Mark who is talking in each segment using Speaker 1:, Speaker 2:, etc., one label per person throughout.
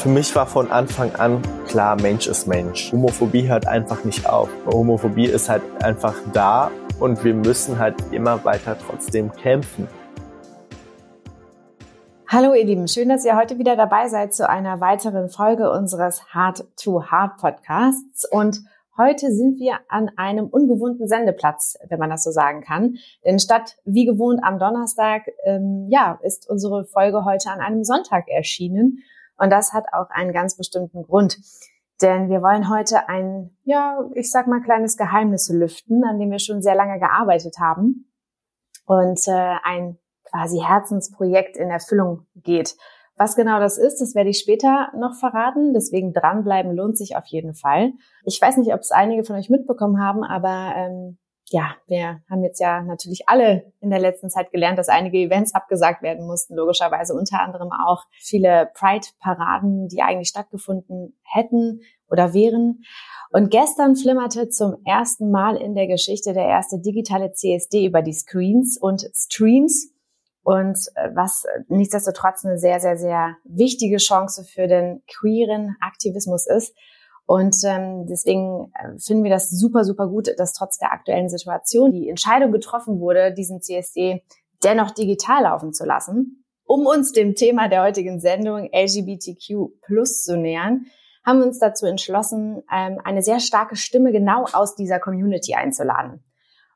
Speaker 1: Für mich war von Anfang an klar, Mensch ist Mensch. Homophobie hört einfach nicht auf. Homophobie ist halt einfach da und wir müssen halt immer weiter trotzdem kämpfen.
Speaker 2: Hallo ihr Lieben, schön, dass ihr heute wieder dabei seid zu einer weiteren Folge unseres Heart to Heart Podcasts und Heute sind wir an einem ungewohnten Sendeplatz, wenn man das so sagen kann. Denn statt wie gewohnt am Donnerstag, ähm, ja, ist unsere Folge heute an einem Sonntag erschienen. Und das hat auch einen ganz bestimmten Grund. Denn wir wollen heute ein, ja, ich sag mal, kleines Geheimnis lüften, an dem wir schon sehr lange gearbeitet haben. Und äh, ein quasi Herzensprojekt in Erfüllung geht. Was genau das ist, das werde ich später noch verraten. Deswegen dranbleiben lohnt sich auf jeden Fall. Ich weiß nicht, ob es einige von euch mitbekommen haben, aber ähm, ja, wir haben jetzt ja natürlich alle in der letzten Zeit gelernt, dass einige Events abgesagt werden mussten, logischerweise unter anderem auch viele Pride-Paraden, die eigentlich stattgefunden hätten oder wären. Und gestern flimmerte zum ersten Mal in der Geschichte der erste digitale CSD über die Screens und Streams und äh, was äh, nichtsdestotrotz eine sehr, sehr, sehr wichtige Chance für den queeren Aktivismus ist. Und ähm, deswegen äh, finden wir das super, super gut, dass trotz der aktuellen Situation die Entscheidung getroffen wurde, diesen CSD dennoch digital laufen zu lassen. Um uns dem Thema der heutigen Sendung LGBTQ Plus zu nähern, haben wir uns dazu entschlossen, ähm, eine sehr starke Stimme genau aus dieser Community einzuladen.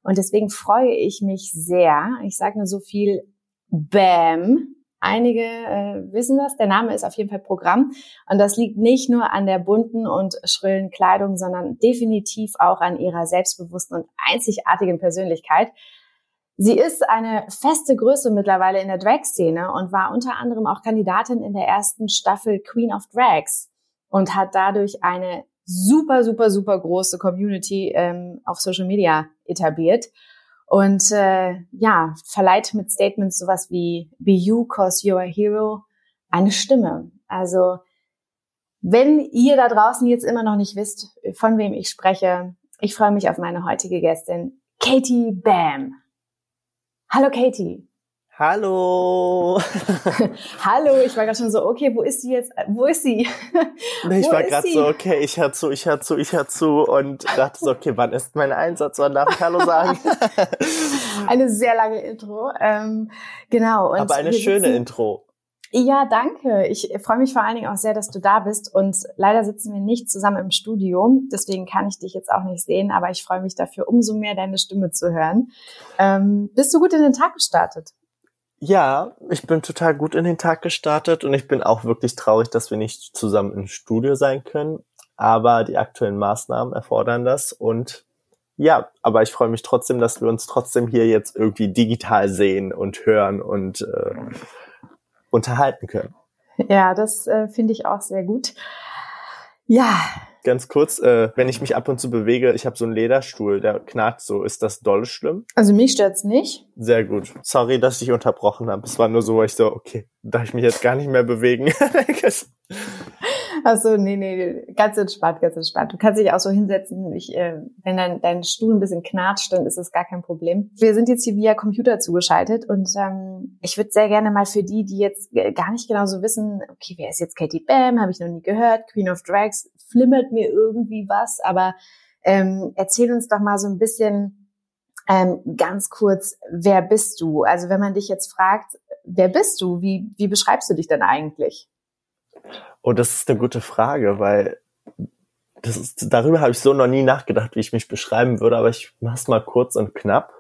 Speaker 2: Und deswegen freue ich mich sehr, ich sage nur so viel, BAM. Einige äh, wissen das. Der Name ist auf jeden Fall Programm. Und das liegt nicht nur an der bunten und schrillen Kleidung, sondern definitiv auch an ihrer selbstbewussten und einzigartigen Persönlichkeit. Sie ist eine feste Größe mittlerweile in der Drag-Szene und war unter anderem auch Kandidatin in der ersten Staffel Queen of Drags und hat dadurch eine super, super, super große Community ähm, auf Social Media etabliert. Und äh, ja, verleiht mit Statements sowas wie Be you, cause you're a hero eine Stimme. Also wenn ihr da draußen jetzt immer noch nicht wisst, von wem ich spreche, ich freue mich auf meine heutige Gästin, Katie Bam. Hallo Katie.
Speaker 1: Hallo.
Speaker 2: Hallo, ich war gerade schon so, okay, wo ist sie jetzt? Wo ist sie?
Speaker 1: Nee, ich wo war gerade so, okay, ich hör zu, ich hör zu, ich hör zu und dachte so, okay, wann ist mein Einsatz? Wann darf ich Hallo sagen?
Speaker 2: eine sehr lange Intro. Ähm, genau.
Speaker 1: Und Aber eine schöne sitzen, Intro.
Speaker 2: Ja, danke. Ich freue mich vor allen Dingen auch sehr, dass du da bist. Und leider sitzen wir nicht zusammen im Studio. Deswegen kann ich dich jetzt auch nicht sehen. Aber ich freue mich dafür, umso mehr deine Stimme zu hören. Ähm, bist du gut in den Tag gestartet?
Speaker 1: Ja, ich bin total gut in den Tag gestartet und ich bin auch wirklich traurig, dass wir nicht zusammen im Studio sein können. Aber die aktuellen Maßnahmen erfordern das und ja, aber ich freue mich trotzdem, dass wir uns trotzdem hier jetzt irgendwie digital sehen und hören und äh, unterhalten können.
Speaker 2: Ja, das äh, finde ich auch sehr gut. Ja,
Speaker 1: ganz kurz, äh, wenn ich mich ab und zu bewege, ich habe so einen Lederstuhl, der knarrt so. Ist das doll schlimm?
Speaker 2: Also mich stört's nicht.
Speaker 1: Sehr gut. Sorry, dass ich unterbrochen habe. Es war nur so, ich so, okay, darf ich mich jetzt gar nicht mehr bewegen?
Speaker 2: Also nee, nee, ganz entspannt, ganz entspannt. Du kannst dich auch so hinsetzen. Ich, äh, wenn dein, dein Stuhl ein bisschen knatscht, dann ist das gar kein Problem. Wir sind jetzt hier via Computer zugeschaltet und ähm, ich würde sehr gerne mal für die, die jetzt gar nicht genau so wissen, okay, wer ist jetzt Katie Bam? Habe ich noch nie gehört. Queen of Drags flimmert mir irgendwie was, aber ähm, erzähl uns doch mal so ein bisschen ähm, ganz kurz, wer bist du? Also wenn man dich jetzt fragt, wer bist du? Wie, wie beschreibst du dich denn eigentlich?
Speaker 1: Oh, das ist eine gute Frage, weil das ist, darüber habe ich so noch nie nachgedacht, wie ich mich beschreiben würde, aber ich mach's mal kurz und knapp.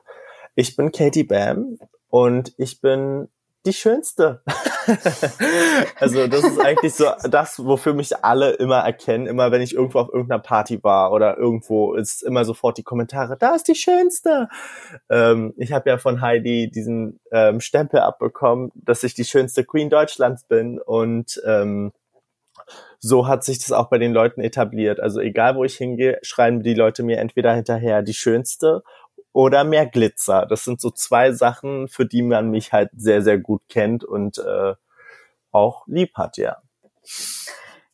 Speaker 1: Ich bin Katie Bam und ich bin die schönste. also das ist eigentlich so das, wofür mich alle immer erkennen. Immer wenn ich irgendwo auf irgendeiner Party war oder irgendwo ist immer sofort die Kommentare, da ist die schönste. Ähm, ich habe ja von Heidi diesen ähm, Stempel abbekommen, dass ich die schönste Queen Deutschlands bin und ähm, so hat sich das auch bei den Leuten etabliert. Also egal, wo ich hingehe, schreiben die Leute mir entweder hinterher die schönste oder mehr Glitzer. Das sind so zwei Sachen, für die man mich halt sehr, sehr gut kennt und äh, auch lieb hat, ja.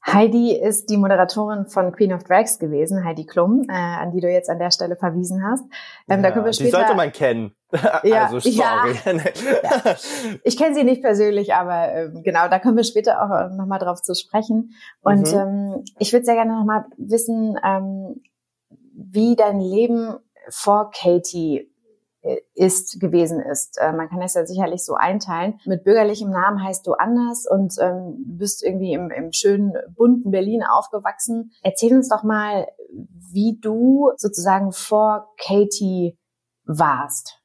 Speaker 2: Heidi ist die Moderatorin von Queen of Drags gewesen, Heidi Klum, äh, an die du jetzt an der Stelle verwiesen hast.
Speaker 1: Ähm, ja, da können wir später, die sollte man kennen.
Speaker 2: Ja,
Speaker 1: also.
Speaker 2: Ja. ja. Ich kenne sie nicht persönlich, aber ähm, genau, da kommen wir später auch äh, nochmal drauf zu sprechen. Und mhm. ähm, ich würde sehr gerne nochmal wissen, ähm, wie dein Leben vor Katie äh, ist gewesen ist. Äh, man kann es ja sicherlich so einteilen. Mit bürgerlichem Namen heißt du anders und ähm, bist irgendwie im, im schönen bunten Berlin aufgewachsen. Erzähl uns doch mal, wie du sozusagen vor Katie warst.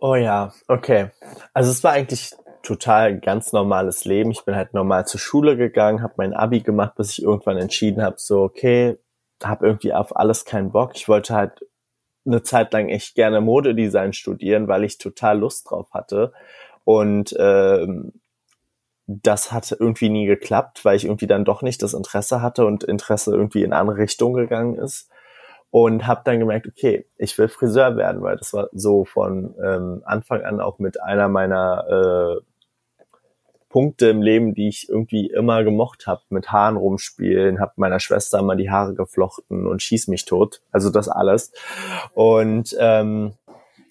Speaker 1: Oh ja, okay. Also es war eigentlich total ganz normales Leben. Ich bin halt normal zur Schule gegangen, habe mein Abi gemacht, bis ich irgendwann entschieden habe, so okay, habe irgendwie auf alles keinen Bock. Ich wollte halt eine Zeit lang echt gerne Modedesign studieren, weil ich total Lust drauf hatte. Und ähm, das hat irgendwie nie geklappt, weil ich irgendwie dann doch nicht das Interesse hatte und Interesse irgendwie in andere Richtungen gegangen ist und habe dann gemerkt, okay, ich will Friseur werden, weil das war so von ähm, Anfang an auch mit einer meiner äh, Punkte im Leben, die ich irgendwie immer gemocht habe, mit Haaren rumspielen, habe meiner Schwester mal die Haare geflochten und schieß mich tot, also das alles. Und ähm,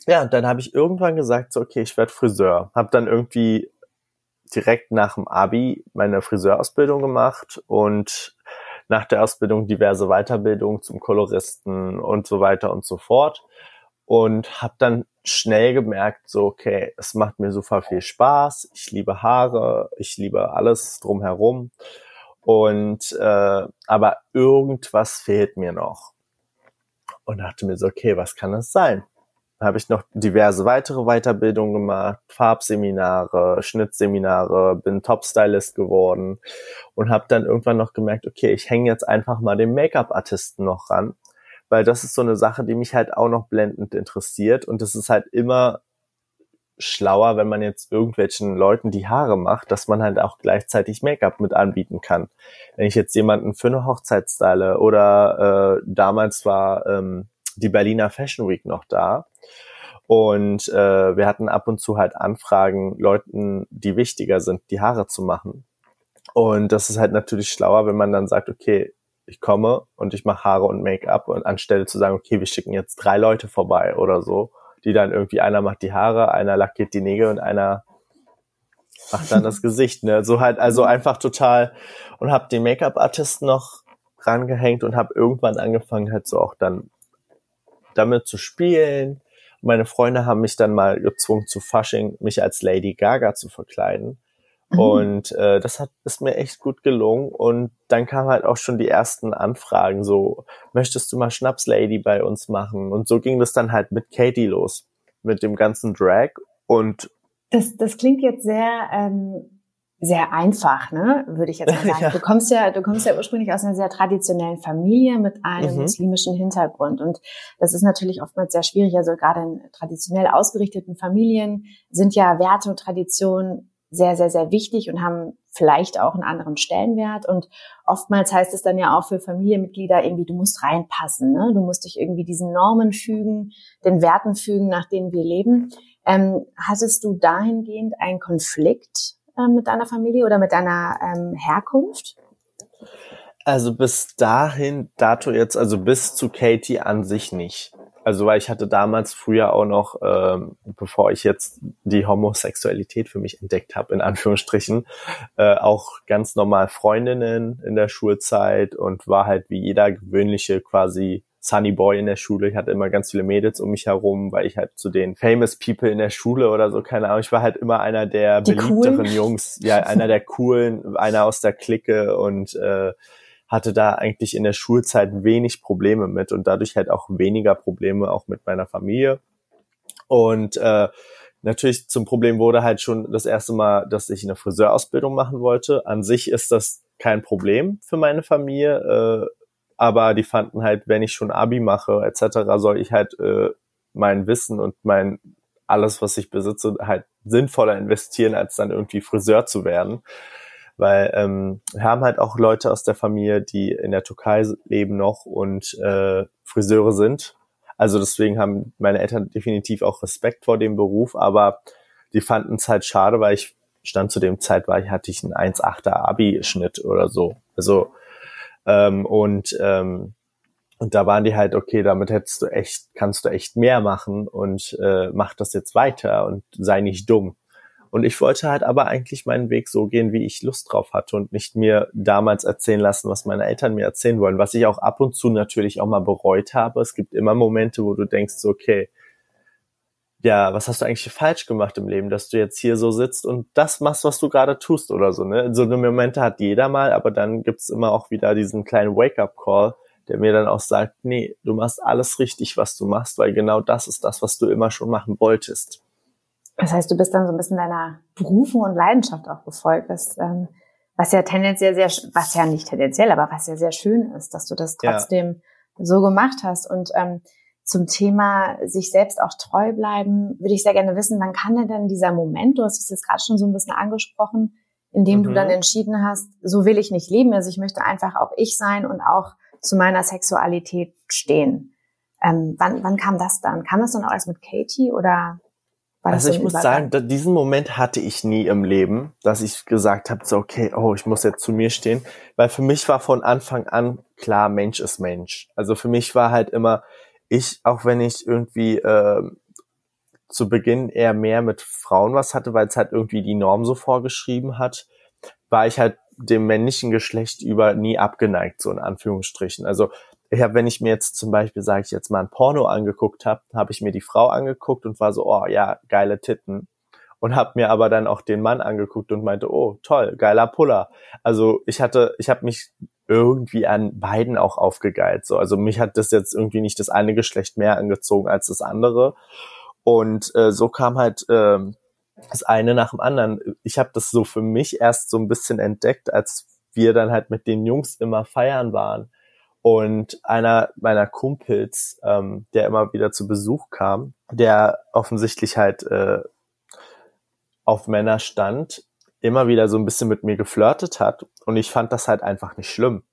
Speaker 1: ja, dann habe ich irgendwann gesagt, so okay, ich werde Friseur. Habe dann irgendwie direkt nach dem Abi meine Friseurausbildung gemacht und nach der Ausbildung diverse Weiterbildungen zum Koloristen und so weiter und so fort. Und habe dann schnell gemerkt, so, okay, es macht mir super viel Spaß, ich liebe Haare, ich liebe alles drumherum. Und äh, aber irgendwas fehlt mir noch. Und dachte mir so, okay, was kann das sein? habe ich noch diverse weitere Weiterbildungen gemacht, Farbseminare, Schnittseminare, bin Top-Stylist geworden und habe dann irgendwann noch gemerkt, okay, ich hänge jetzt einfach mal den Make-up-Artisten noch ran, weil das ist so eine Sache, die mich halt auch noch blendend interessiert und es ist halt immer schlauer, wenn man jetzt irgendwelchen Leuten die Haare macht, dass man halt auch gleichzeitig Make-up mit anbieten kann. Wenn ich jetzt jemanden für eine Hochzeit style oder äh, damals war ähm, die Berliner Fashion Week noch da. Und äh, wir hatten ab und zu halt Anfragen, Leuten, die wichtiger sind, die Haare zu machen. Und das ist halt natürlich schlauer, wenn man dann sagt, okay, ich komme und ich mache Haare und Make-up und anstelle zu sagen, okay, wir schicken jetzt drei Leute vorbei oder so, die dann irgendwie einer macht die Haare, einer lackiert die Nägel und einer macht dann das Gesicht, ne? So halt also einfach total und habe den Make-up-Artisten noch rangehängt und habe irgendwann angefangen halt so auch dann damit zu spielen. Meine Freunde haben mich dann mal gezwungen zu Fasching, mich als Lady Gaga zu verkleiden. Mhm. Und äh, das hat ist mir echt gut gelungen. Und dann kamen halt auch schon die ersten Anfragen, so, möchtest du mal Schnapslady bei uns machen? Und so ging das dann halt mit Katie los, mit dem ganzen Drag. Und
Speaker 2: das, das klingt jetzt sehr ähm, sehr einfach, ne, würde ich jetzt mal sagen. Ja. Du kommst ja, du kommst ja ursprünglich aus einer sehr traditionellen Familie mit einem mhm. muslimischen Hintergrund und das ist natürlich oftmals sehr schwierig. Also gerade in traditionell ausgerichteten Familien sind ja Werte und Traditionen sehr, sehr, sehr wichtig und haben vielleicht auch einen anderen Stellenwert. Und oftmals heißt es dann ja auch für Familienmitglieder irgendwie, du musst reinpassen, ne? du musst dich irgendwie diesen Normen fügen, den Werten fügen, nach denen wir leben. Ähm, hattest du dahingehend einen Konflikt äh, mit deiner Familie oder mit deiner ähm, Herkunft?
Speaker 1: Also bis dahin, dato jetzt, also bis zu Katie an sich nicht. Also weil ich hatte damals früher auch noch, ähm, bevor ich jetzt die Homosexualität für mich entdeckt habe, in Anführungsstrichen, äh, auch ganz normal Freundinnen in der Schulzeit und war halt wie jeder gewöhnliche quasi Sunny Boy in der Schule. Ich hatte immer ganz viele Mädels um mich herum, weil ich halt zu den famous people in der Schule oder so, keine Ahnung. Ich war halt immer einer der Die beliebteren coolen. Jungs, ja, einer der coolen, einer aus der Clique und äh, hatte da eigentlich in der Schulzeit wenig Probleme mit und dadurch halt auch weniger Probleme auch mit meiner Familie. Und äh, natürlich zum Problem wurde halt schon das erste Mal, dass ich eine Friseurausbildung machen wollte. An sich ist das kein Problem für meine Familie. Äh, aber die fanden halt, wenn ich schon Abi mache etc., soll ich halt äh, mein Wissen und mein alles, was ich besitze, halt sinnvoller investieren, als dann irgendwie Friseur zu werden. Weil ähm, wir haben halt auch Leute aus der Familie, die in der Türkei leben noch und äh, Friseure sind. Also deswegen haben meine Eltern definitiv auch Respekt vor dem Beruf, aber die fanden es halt schade, weil ich stand zu dem Zeit, war ich hatte ich einen 1,8er Abi-Schnitt oder so. Also ähm, und ähm, Und da waren die halt, okay, damit hättest du echt, kannst du echt mehr machen und äh, mach das jetzt weiter und sei nicht dumm. Und ich wollte halt aber eigentlich meinen Weg so gehen, wie ich Lust drauf hatte und nicht mir damals erzählen lassen, was meine Eltern mir erzählen wollen, was ich auch ab und zu natürlich auch mal bereut habe. Es gibt immer Momente, wo du denkst, okay, ja, was hast du eigentlich falsch gemacht im Leben, dass du jetzt hier so sitzt und das machst, was du gerade tust oder so, ne? So eine Momente hat jeder mal, aber dann gibt's immer auch wieder diesen kleinen Wake-up-Call, der mir dann auch sagt, nee, du machst alles richtig, was du machst, weil genau das ist das, was du immer schon machen wolltest.
Speaker 2: Das heißt, du bist dann so ein bisschen deiner Berufung und Leidenschaft auch gefolgt, was, ähm, was ja tendenziell sehr, was ja nicht tendenziell, aber was ja sehr schön ist, dass du das trotzdem ja. so gemacht hast. Und ähm, zum Thema sich selbst auch treu bleiben, würde ich sehr gerne wissen, wann kann denn dieser Moment, du hast es jetzt gerade schon so ein bisschen angesprochen, in dem mhm. du dann entschieden hast, so will ich nicht leben, also ich möchte einfach auch ich sein und auch zu meiner Sexualität stehen. Ähm, wann, wann kam das dann? Kam das dann auch erst mit Katie oder
Speaker 1: also ich muss sagen, diesen Moment hatte ich nie im Leben, dass ich gesagt habe, so okay, oh, ich muss jetzt zu mir stehen, weil für mich war von Anfang an klar, Mensch ist Mensch. Also für mich war halt immer ich, auch wenn ich irgendwie äh, zu Beginn eher mehr mit Frauen was hatte, weil es halt irgendwie die Norm so vorgeschrieben hat, war ich halt dem männlichen Geschlecht über nie abgeneigt, so in Anführungsstrichen. Also ich habe, wenn ich mir jetzt zum Beispiel, sage ich jetzt mal, ein Porno angeguckt habe, habe ich mir die Frau angeguckt und war so, oh ja, geile Titten. Und habe mir aber dann auch den Mann angeguckt und meinte, oh toll, geiler Puller. Also ich hatte, ich habe mich irgendwie an beiden auch aufgegeilt. So, also mich hat das jetzt irgendwie nicht das eine Geschlecht mehr angezogen als das andere. Und äh, so kam halt äh, das eine nach dem anderen. Ich habe das so für mich erst so ein bisschen entdeckt, als wir dann halt mit den Jungs immer feiern waren und einer meiner Kumpels, ähm, der immer wieder zu Besuch kam, der offensichtlich halt äh, auf Männer stand, immer wieder so ein bisschen mit mir geflirtet hat. Und ich fand das halt einfach nicht schlimm.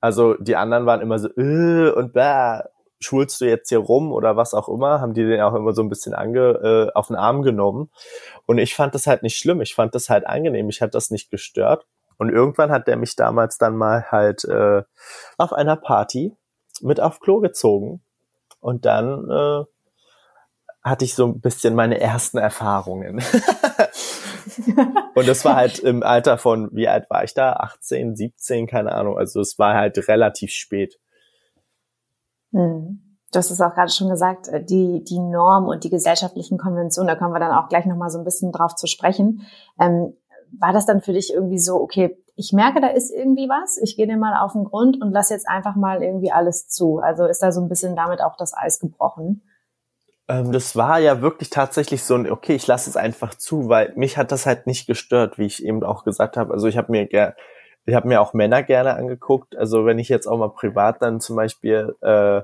Speaker 1: Also die anderen waren immer so, äh, und bäh, schwulst du jetzt hier rum oder was auch immer, haben die den auch immer so ein bisschen ange, äh, auf den Arm genommen. Und ich fand das halt nicht schlimm, ich fand das halt angenehm, ich hat das nicht gestört. Und irgendwann hat der mich damals dann mal halt äh, auf einer Party mit auf Klo gezogen. Und dann äh, hatte ich so ein bisschen meine ersten Erfahrungen. und das war halt im Alter von, wie alt war ich da? 18, 17, keine Ahnung. Also es war halt relativ spät.
Speaker 2: Hm. Du hast es auch gerade schon gesagt, äh, die, die Norm und die gesellschaftlichen Konventionen, da kommen wir dann auch gleich nochmal so ein bisschen drauf zu sprechen. Ähm, war das dann für dich irgendwie so, okay, ich merke, da ist irgendwie was, ich gehe dir mal auf den Grund und lass jetzt einfach mal irgendwie alles zu. Also ist da so ein bisschen damit auch das Eis gebrochen?
Speaker 1: Ähm, das war ja wirklich tatsächlich so ein, okay, ich lasse es einfach zu, weil mich hat das halt nicht gestört, wie ich eben auch gesagt habe. Also ich habe mir ger ich habe mir auch Männer gerne angeguckt. Also wenn ich jetzt auch mal privat dann zum Beispiel äh,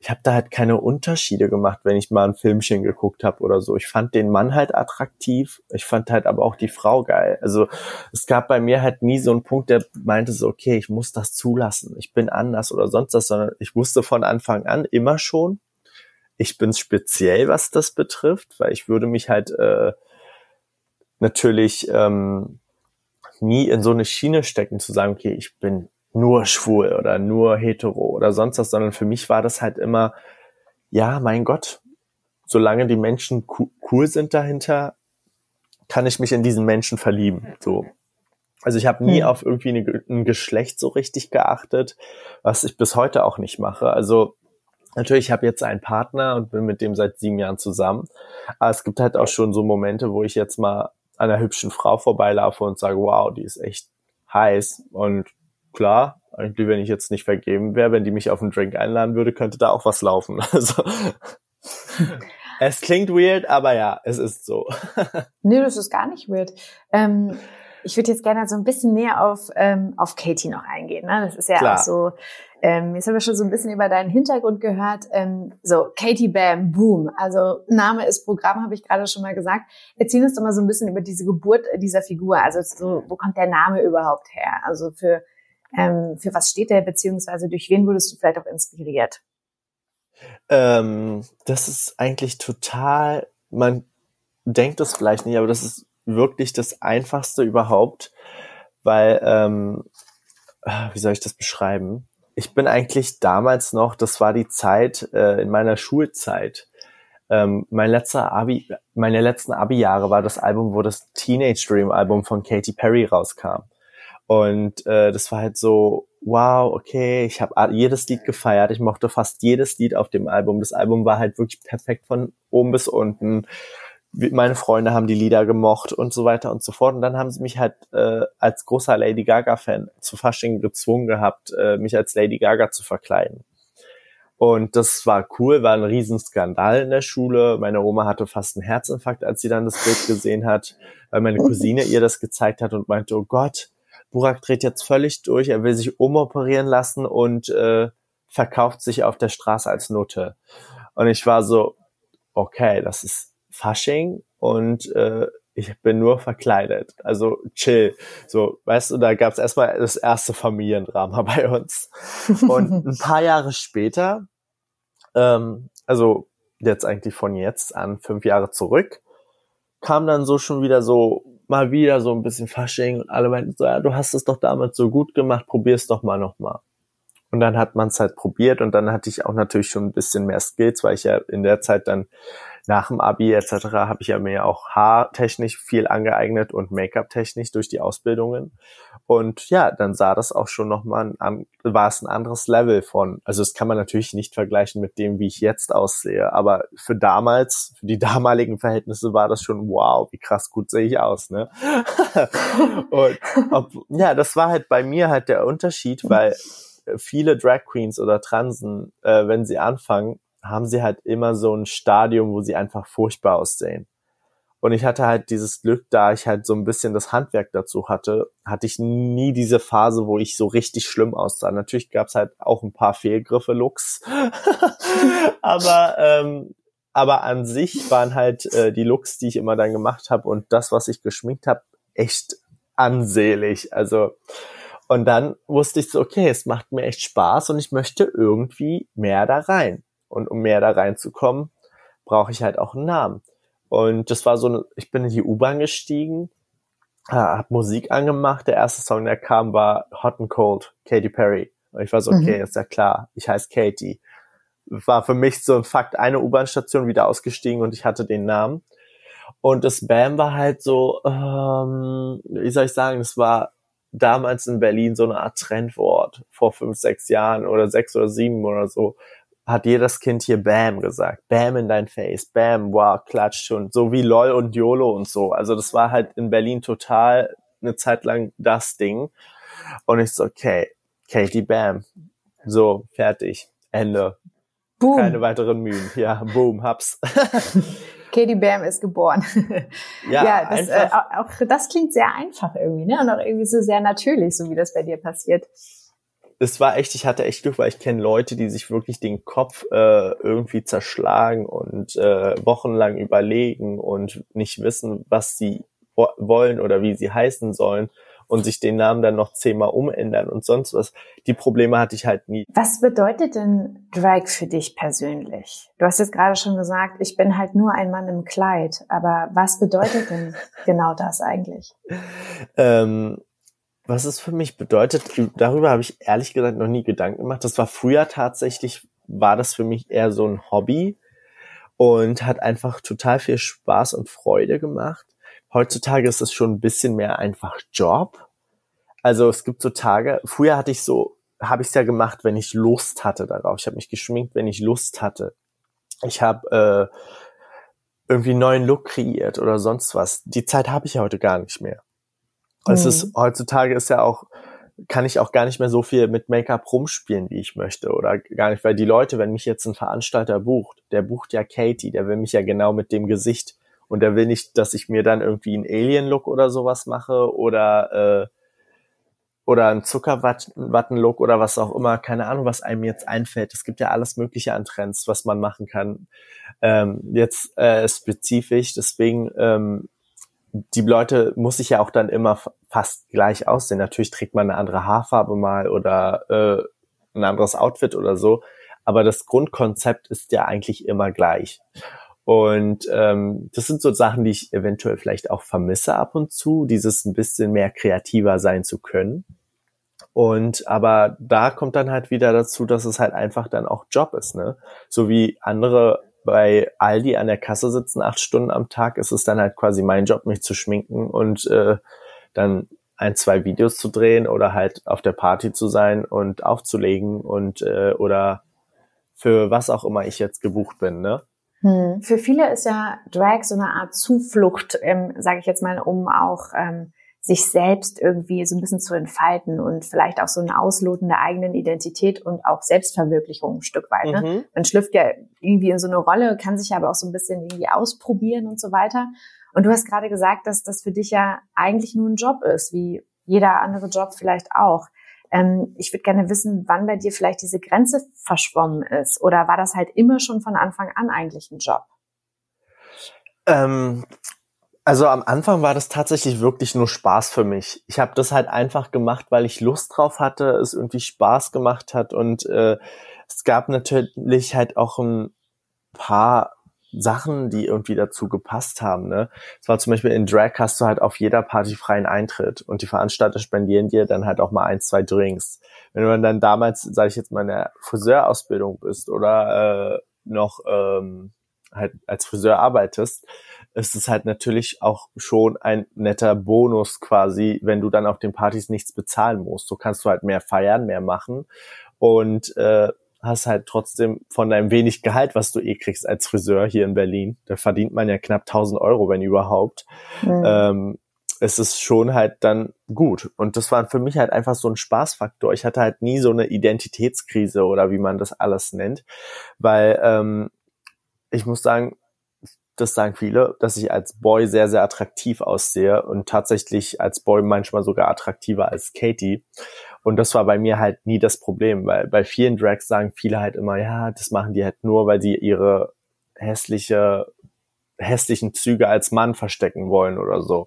Speaker 1: ich habe da halt keine Unterschiede gemacht, wenn ich mal ein Filmchen geguckt habe oder so. Ich fand den Mann halt attraktiv, ich fand halt aber auch die Frau geil. Also es gab bei mir halt nie so einen Punkt, der meinte so, okay, ich muss das zulassen, ich bin anders oder sonst was, sondern ich wusste von Anfang an immer schon, ich bin speziell, was das betrifft, weil ich würde mich halt äh, natürlich ähm, nie in so eine Schiene stecken, zu sagen, okay, ich bin nur schwul oder nur hetero oder sonst was, sondern für mich war das halt immer, ja, mein Gott, solange die Menschen cool sind dahinter, kann ich mich in diesen Menschen verlieben. So. Also ich habe nie hm. auf irgendwie eine, ein Geschlecht so richtig geachtet, was ich bis heute auch nicht mache. Also natürlich, ich habe jetzt einen Partner und bin mit dem seit sieben Jahren zusammen. Aber es gibt halt auch schon so Momente, wo ich jetzt mal an einer hübschen Frau vorbeilaufe und sage, wow, die ist echt heiß. Und klar, eigentlich, wenn ich jetzt nicht vergeben wäre, wenn die mich auf einen Drink einladen würde, könnte da auch was laufen. Also es klingt weird, aber ja, es ist so.
Speaker 2: nee, das ist gar nicht weird. Ähm, ich würde jetzt gerne so ein bisschen näher auf, ähm, auf Katie noch eingehen. Ne? Das ist ja Klar. auch so, ähm, jetzt haben wir schon so ein bisschen über deinen Hintergrund gehört. Ähm, so, Katie Bam, Boom. Also Name ist Programm, habe ich gerade schon mal gesagt. Erzähl uns doch mal so ein bisschen über diese Geburt dieser Figur. Also so, wo kommt der Name überhaupt her? Also für ähm, für was steht der, beziehungsweise durch wen wurdest du vielleicht auch inspiriert?
Speaker 1: Ähm, das ist eigentlich total, man denkt das vielleicht nicht, aber das ist wirklich das Einfachste überhaupt, weil, ähm, wie soll ich das beschreiben? ich bin eigentlich damals noch, das war die Zeit äh, in meiner Schulzeit. Ähm, mein letzter Abi, meine letzten Abi-Jahre war das Album, wo das Teenage Dream Album von Katy Perry rauskam. Und äh, das war halt so, wow, okay, ich habe jedes Lied gefeiert, ich mochte fast jedes Lied auf dem Album. Das Album war halt wirklich perfekt von oben bis unten. Meine Freunde haben die Lieder gemocht und so weiter und so fort. Und dann haben sie mich halt äh, als großer Lady Gaga-Fan zu Fasching gezwungen gehabt, äh, mich als Lady Gaga zu verkleiden. Und das war cool, war ein Riesenskandal in der Schule. Meine Oma hatte fast einen Herzinfarkt, als sie dann das Bild gesehen hat, weil meine Cousine ihr das gezeigt hat und meinte, oh Gott, Burak dreht jetzt völlig durch, er will sich umoperieren lassen und äh, verkauft sich auf der Straße als Nutte. Und ich war so, okay, das ist Fasching und äh, ich bin nur verkleidet. Also chill. So, weißt du, da gab es erstmal das erste Familiendrama bei uns. Und ein paar Jahre später, ähm, also jetzt eigentlich von jetzt an fünf Jahre zurück, kam dann so schon wieder so mal wieder so ein bisschen Fasching und alle meinten so, ja, du hast es doch damals so gut gemacht, probier's doch mal nochmal. Und dann hat man es halt probiert und dann hatte ich auch natürlich schon ein bisschen mehr Skills, weil ich ja in der Zeit dann nach dem Abi etc. habe ich ja mir auch haartechnisch viel angeeignet und Make-up-technisch durch die Ausbildungen. Und ja, dann sah das auch schon nochmal, an, war es ein anderes Level von, also das kann man natürlich nicht vergleichen mit dem, wie ich jetzt aussehe, aber für damals, für die damaligen Verhältnisse war das schon, wow, wie krass gut sehe ich aus, ne? und ob, ja, das war halt bei mir halt der Unterschied, weil viele Drag Queens oder Transen, äh, wenn sie anfangen, haben sie halt immer so ein Stadium, wo sie einfach furchtbar aussehen. Und ich hatte halt dieses Glück, da ich halt so ein bisschen das Handwerk dazu hatte, hatte ich nie diese Phase, wo ich so richtig schlimm aussah. Natürlich gab's halt auch ein paar Fehlgriffe, Looks. aber, ähm, aber an sich waren halt äh, die Looks, die ich immer dann gemacht habe und das, was ich geschminkt habe, echt ansehlich. Also und dann wusste ich so, okay, es macht mir echt Spaß und ich möchte irgendwie mehr da rein. Und um mehr da reinzukommen, brauche ich halt auch einen Namen. Und das war so, ich bin in die U-Bahn gestiegen, habe Musik angemacht. Der erste Song, der kam, war Hot and Cold, Katy Perry. Und ich war so, okay, mhm. ist ja klar, ich heiße Katy. War für mich so ein Fakt, eine U-Bahn-Station wieder ausgestiegen und ich hatte den Namen. Und das Bam war halt so, ähm, wie soll ich sagen, es war damals in Berlin so eine Art Trendwort vor fünf, sechs Jahren oder sechs oder sieben oder so, hat jedes Kind hier Bam gesagt. Bam in dein Face, Bam, wow, klatscht und so wie LOL und YOLO und so. Also das war halt in Berlin total eine Zeit lang das Ding. Und ich so, okay, Katie Bam. So, fertig. Ende. Boom. Keine weiteren Mühen. Ja, boom, hab's.
Speaker 2: Katie Bam ist geboren. Ja, ja das, äh, auch das klingt sehr einfach irgendwie, ne? Und auch irgendwie so sehr natürlich, so wie das bei dir passiert
Speaker 1: es war echt, ich hatte echt Glück, weil ich kenne Leute, die sich wirklich den Kopf äh, irgendwie zerschlagen und äh, wochenlang überlegen und nicht wissen, was sie wo wollen oder wie sie heißen sollen und sich den Namen dann noch zehnmal umändern und sonst was. Die Probleme hatte ich halt nie.
Speaker 2: Was bedeutet denn Drag für dich persönlich? Du hast jetzt gerade schon gesagt, ich bin halt nur ein Mann im Kleid, aber was bedeutet denn genau das eigentlich?
Speaker 1: Ähm, was es für mich bedeutet, darüber habe ich ehrlich gesagt noch nie Gedanken gemacht. Das war früher tatsächlich, war das für mich eher so ein Hobby und hat einfach total viel Spaß und Freude gemacht. Heutzutage ist es schon ein bisschen mehr einfach Job. Also es gibt so Tage, früher hatte ich so, habe ich es ja gemacht, wenn ich Lust hatte darauf. Ich habe mich geschminkt, wenn ich Lust hatte. Ich habe äh, irgendwie einen neuen Look kreiert oder sonst was. Die Zeit habe ich ja heute gar nicht mehr. Mhm. Es ist, heutzutage ist ja auch, kann ich auch gar nicht mehr so viel mit Make-up rumspielen, wie ich möchte. Oder gar nicht, weil die Leute, wenn mich jetzt ein Veranstalter bucht, der bucht ja Katie, der will mich ja genau mit dem Gesicht. Und der will nicht, dass ich mir dann irgendwie einen Alien-Look oder sowas mache oder, äh, oder einen Zuckerwatten-Look oder was auch immer. Keine Ahnung, was einem jetzt einfällt. Es gibt ja alles Mögliche an Trends, was man machen kann. Ähm, jetzt äh, spezifisch. Deswegen ähm, die Leute muss sich ja auch dann immer fast gleich aussehen. Natürlich trägt man eine andere Haarfarbe mal oder äh, ein anderes Outfit oder so, aber das Grundkonzept ist ja eigentlich immer gleich. Und ähm, das sind so Sachen, die ich eventuell vielleicht auch vermisse ab und zu, dieses ein bisschen mehr kreativer sein zu können. Und aber da kommt dann halt wieder dazu, dass es halt einfach dann auch Job ist, ne? So wie andere bei Aldi an der Kasse sitzen acht Stunden am Tag, ist es dann halt quasi mein Job, mich zu schminken und äh, dann ein, zwei Videos zu drehen oder halt auf der Party zu sein und aufzulegen und äh, oder für was auch immer ich jetzt gebucht bin, ne?
Speaker 2: Hm. Für viele ist ja Drag so eine Art Zuflucht, ähm, sage ich jetzt mal, um auch ähm, sich selbst irgendwie so ein bisschen zu entfalten und vielleicht auch so ein Ausloten der eigenen Identität und auch Selbstverwirklichung ein Stück weit. Ne? Mhm. Man schlüpft ja irgendwie in so eine Rolle, kann sich aber auch so ein bisschen irgendwie ausprobieren und so weiter. Und du hast gerade gesagt, dass das für dich ja eigentlich nur ein Job ist, wie jeder andere Job vielleicht auch. Ähm, ich würde gerne wissen, wann bei dir vielleicht diese Grenze verschwommen ist. Oder war das halt immer schon von Anfang an eigentlich ein Job?
Speaker 1: Ähm, also am Anfang war das tatsächlich wirklich nur Spaß für mich. Ich habe das halt einfach gemacht, weil ich Lust drauf hatte, es irgendwie Spaß gemacht hat und äh, es gab natürlich halt auch ein paar Sachen, die irgendwie dazu gepasst haben. Ne? Es war zum Beispiel in Drag hast du halt auf jeder Party freien Eintritt und die Veranstalter spendieren dir dann halt auch mal ein, zwei Drinks. Wenn du dann damals, sage ich jetzt mal, in der Friseurausbildung bist oder äh, noch ähm, halt als Friseur arbeitest, ist es halt natürlich auch schon ein netter Bonus quasi, wenn du dann auf den Partys nichts bezahlen musst. So kannst du halt mehr feiern, mehr machen und äh, hast halt trotzdem von deinem wenig Gehalt, was du eh kriegst als Friseur hier in Berlin, da verdient man ja knapp 1000 Euro, wenn überhaupt. Mhm. Ähm, es ist schon halt dann gut. Und das war für mich halt einfach so ein Spaßfaktor. Ich hatte halt nie so eine Identitätskrise oder wie man das alles nennt, weil ähm, ich muss sagen, das sagen viele, dass ich als Boy sehr, sehr attraktiv aussehe und tatsächlich als Boy manchmal sogar attraktiver als Katie. Und das war bei mir halt nie das Problem, weil bei vielen Drags sagen viele halt immer, ja, das machen die halt nur, weil sie ihre hässliche, hässlichen Züge als Mann verstecken wollen oder so.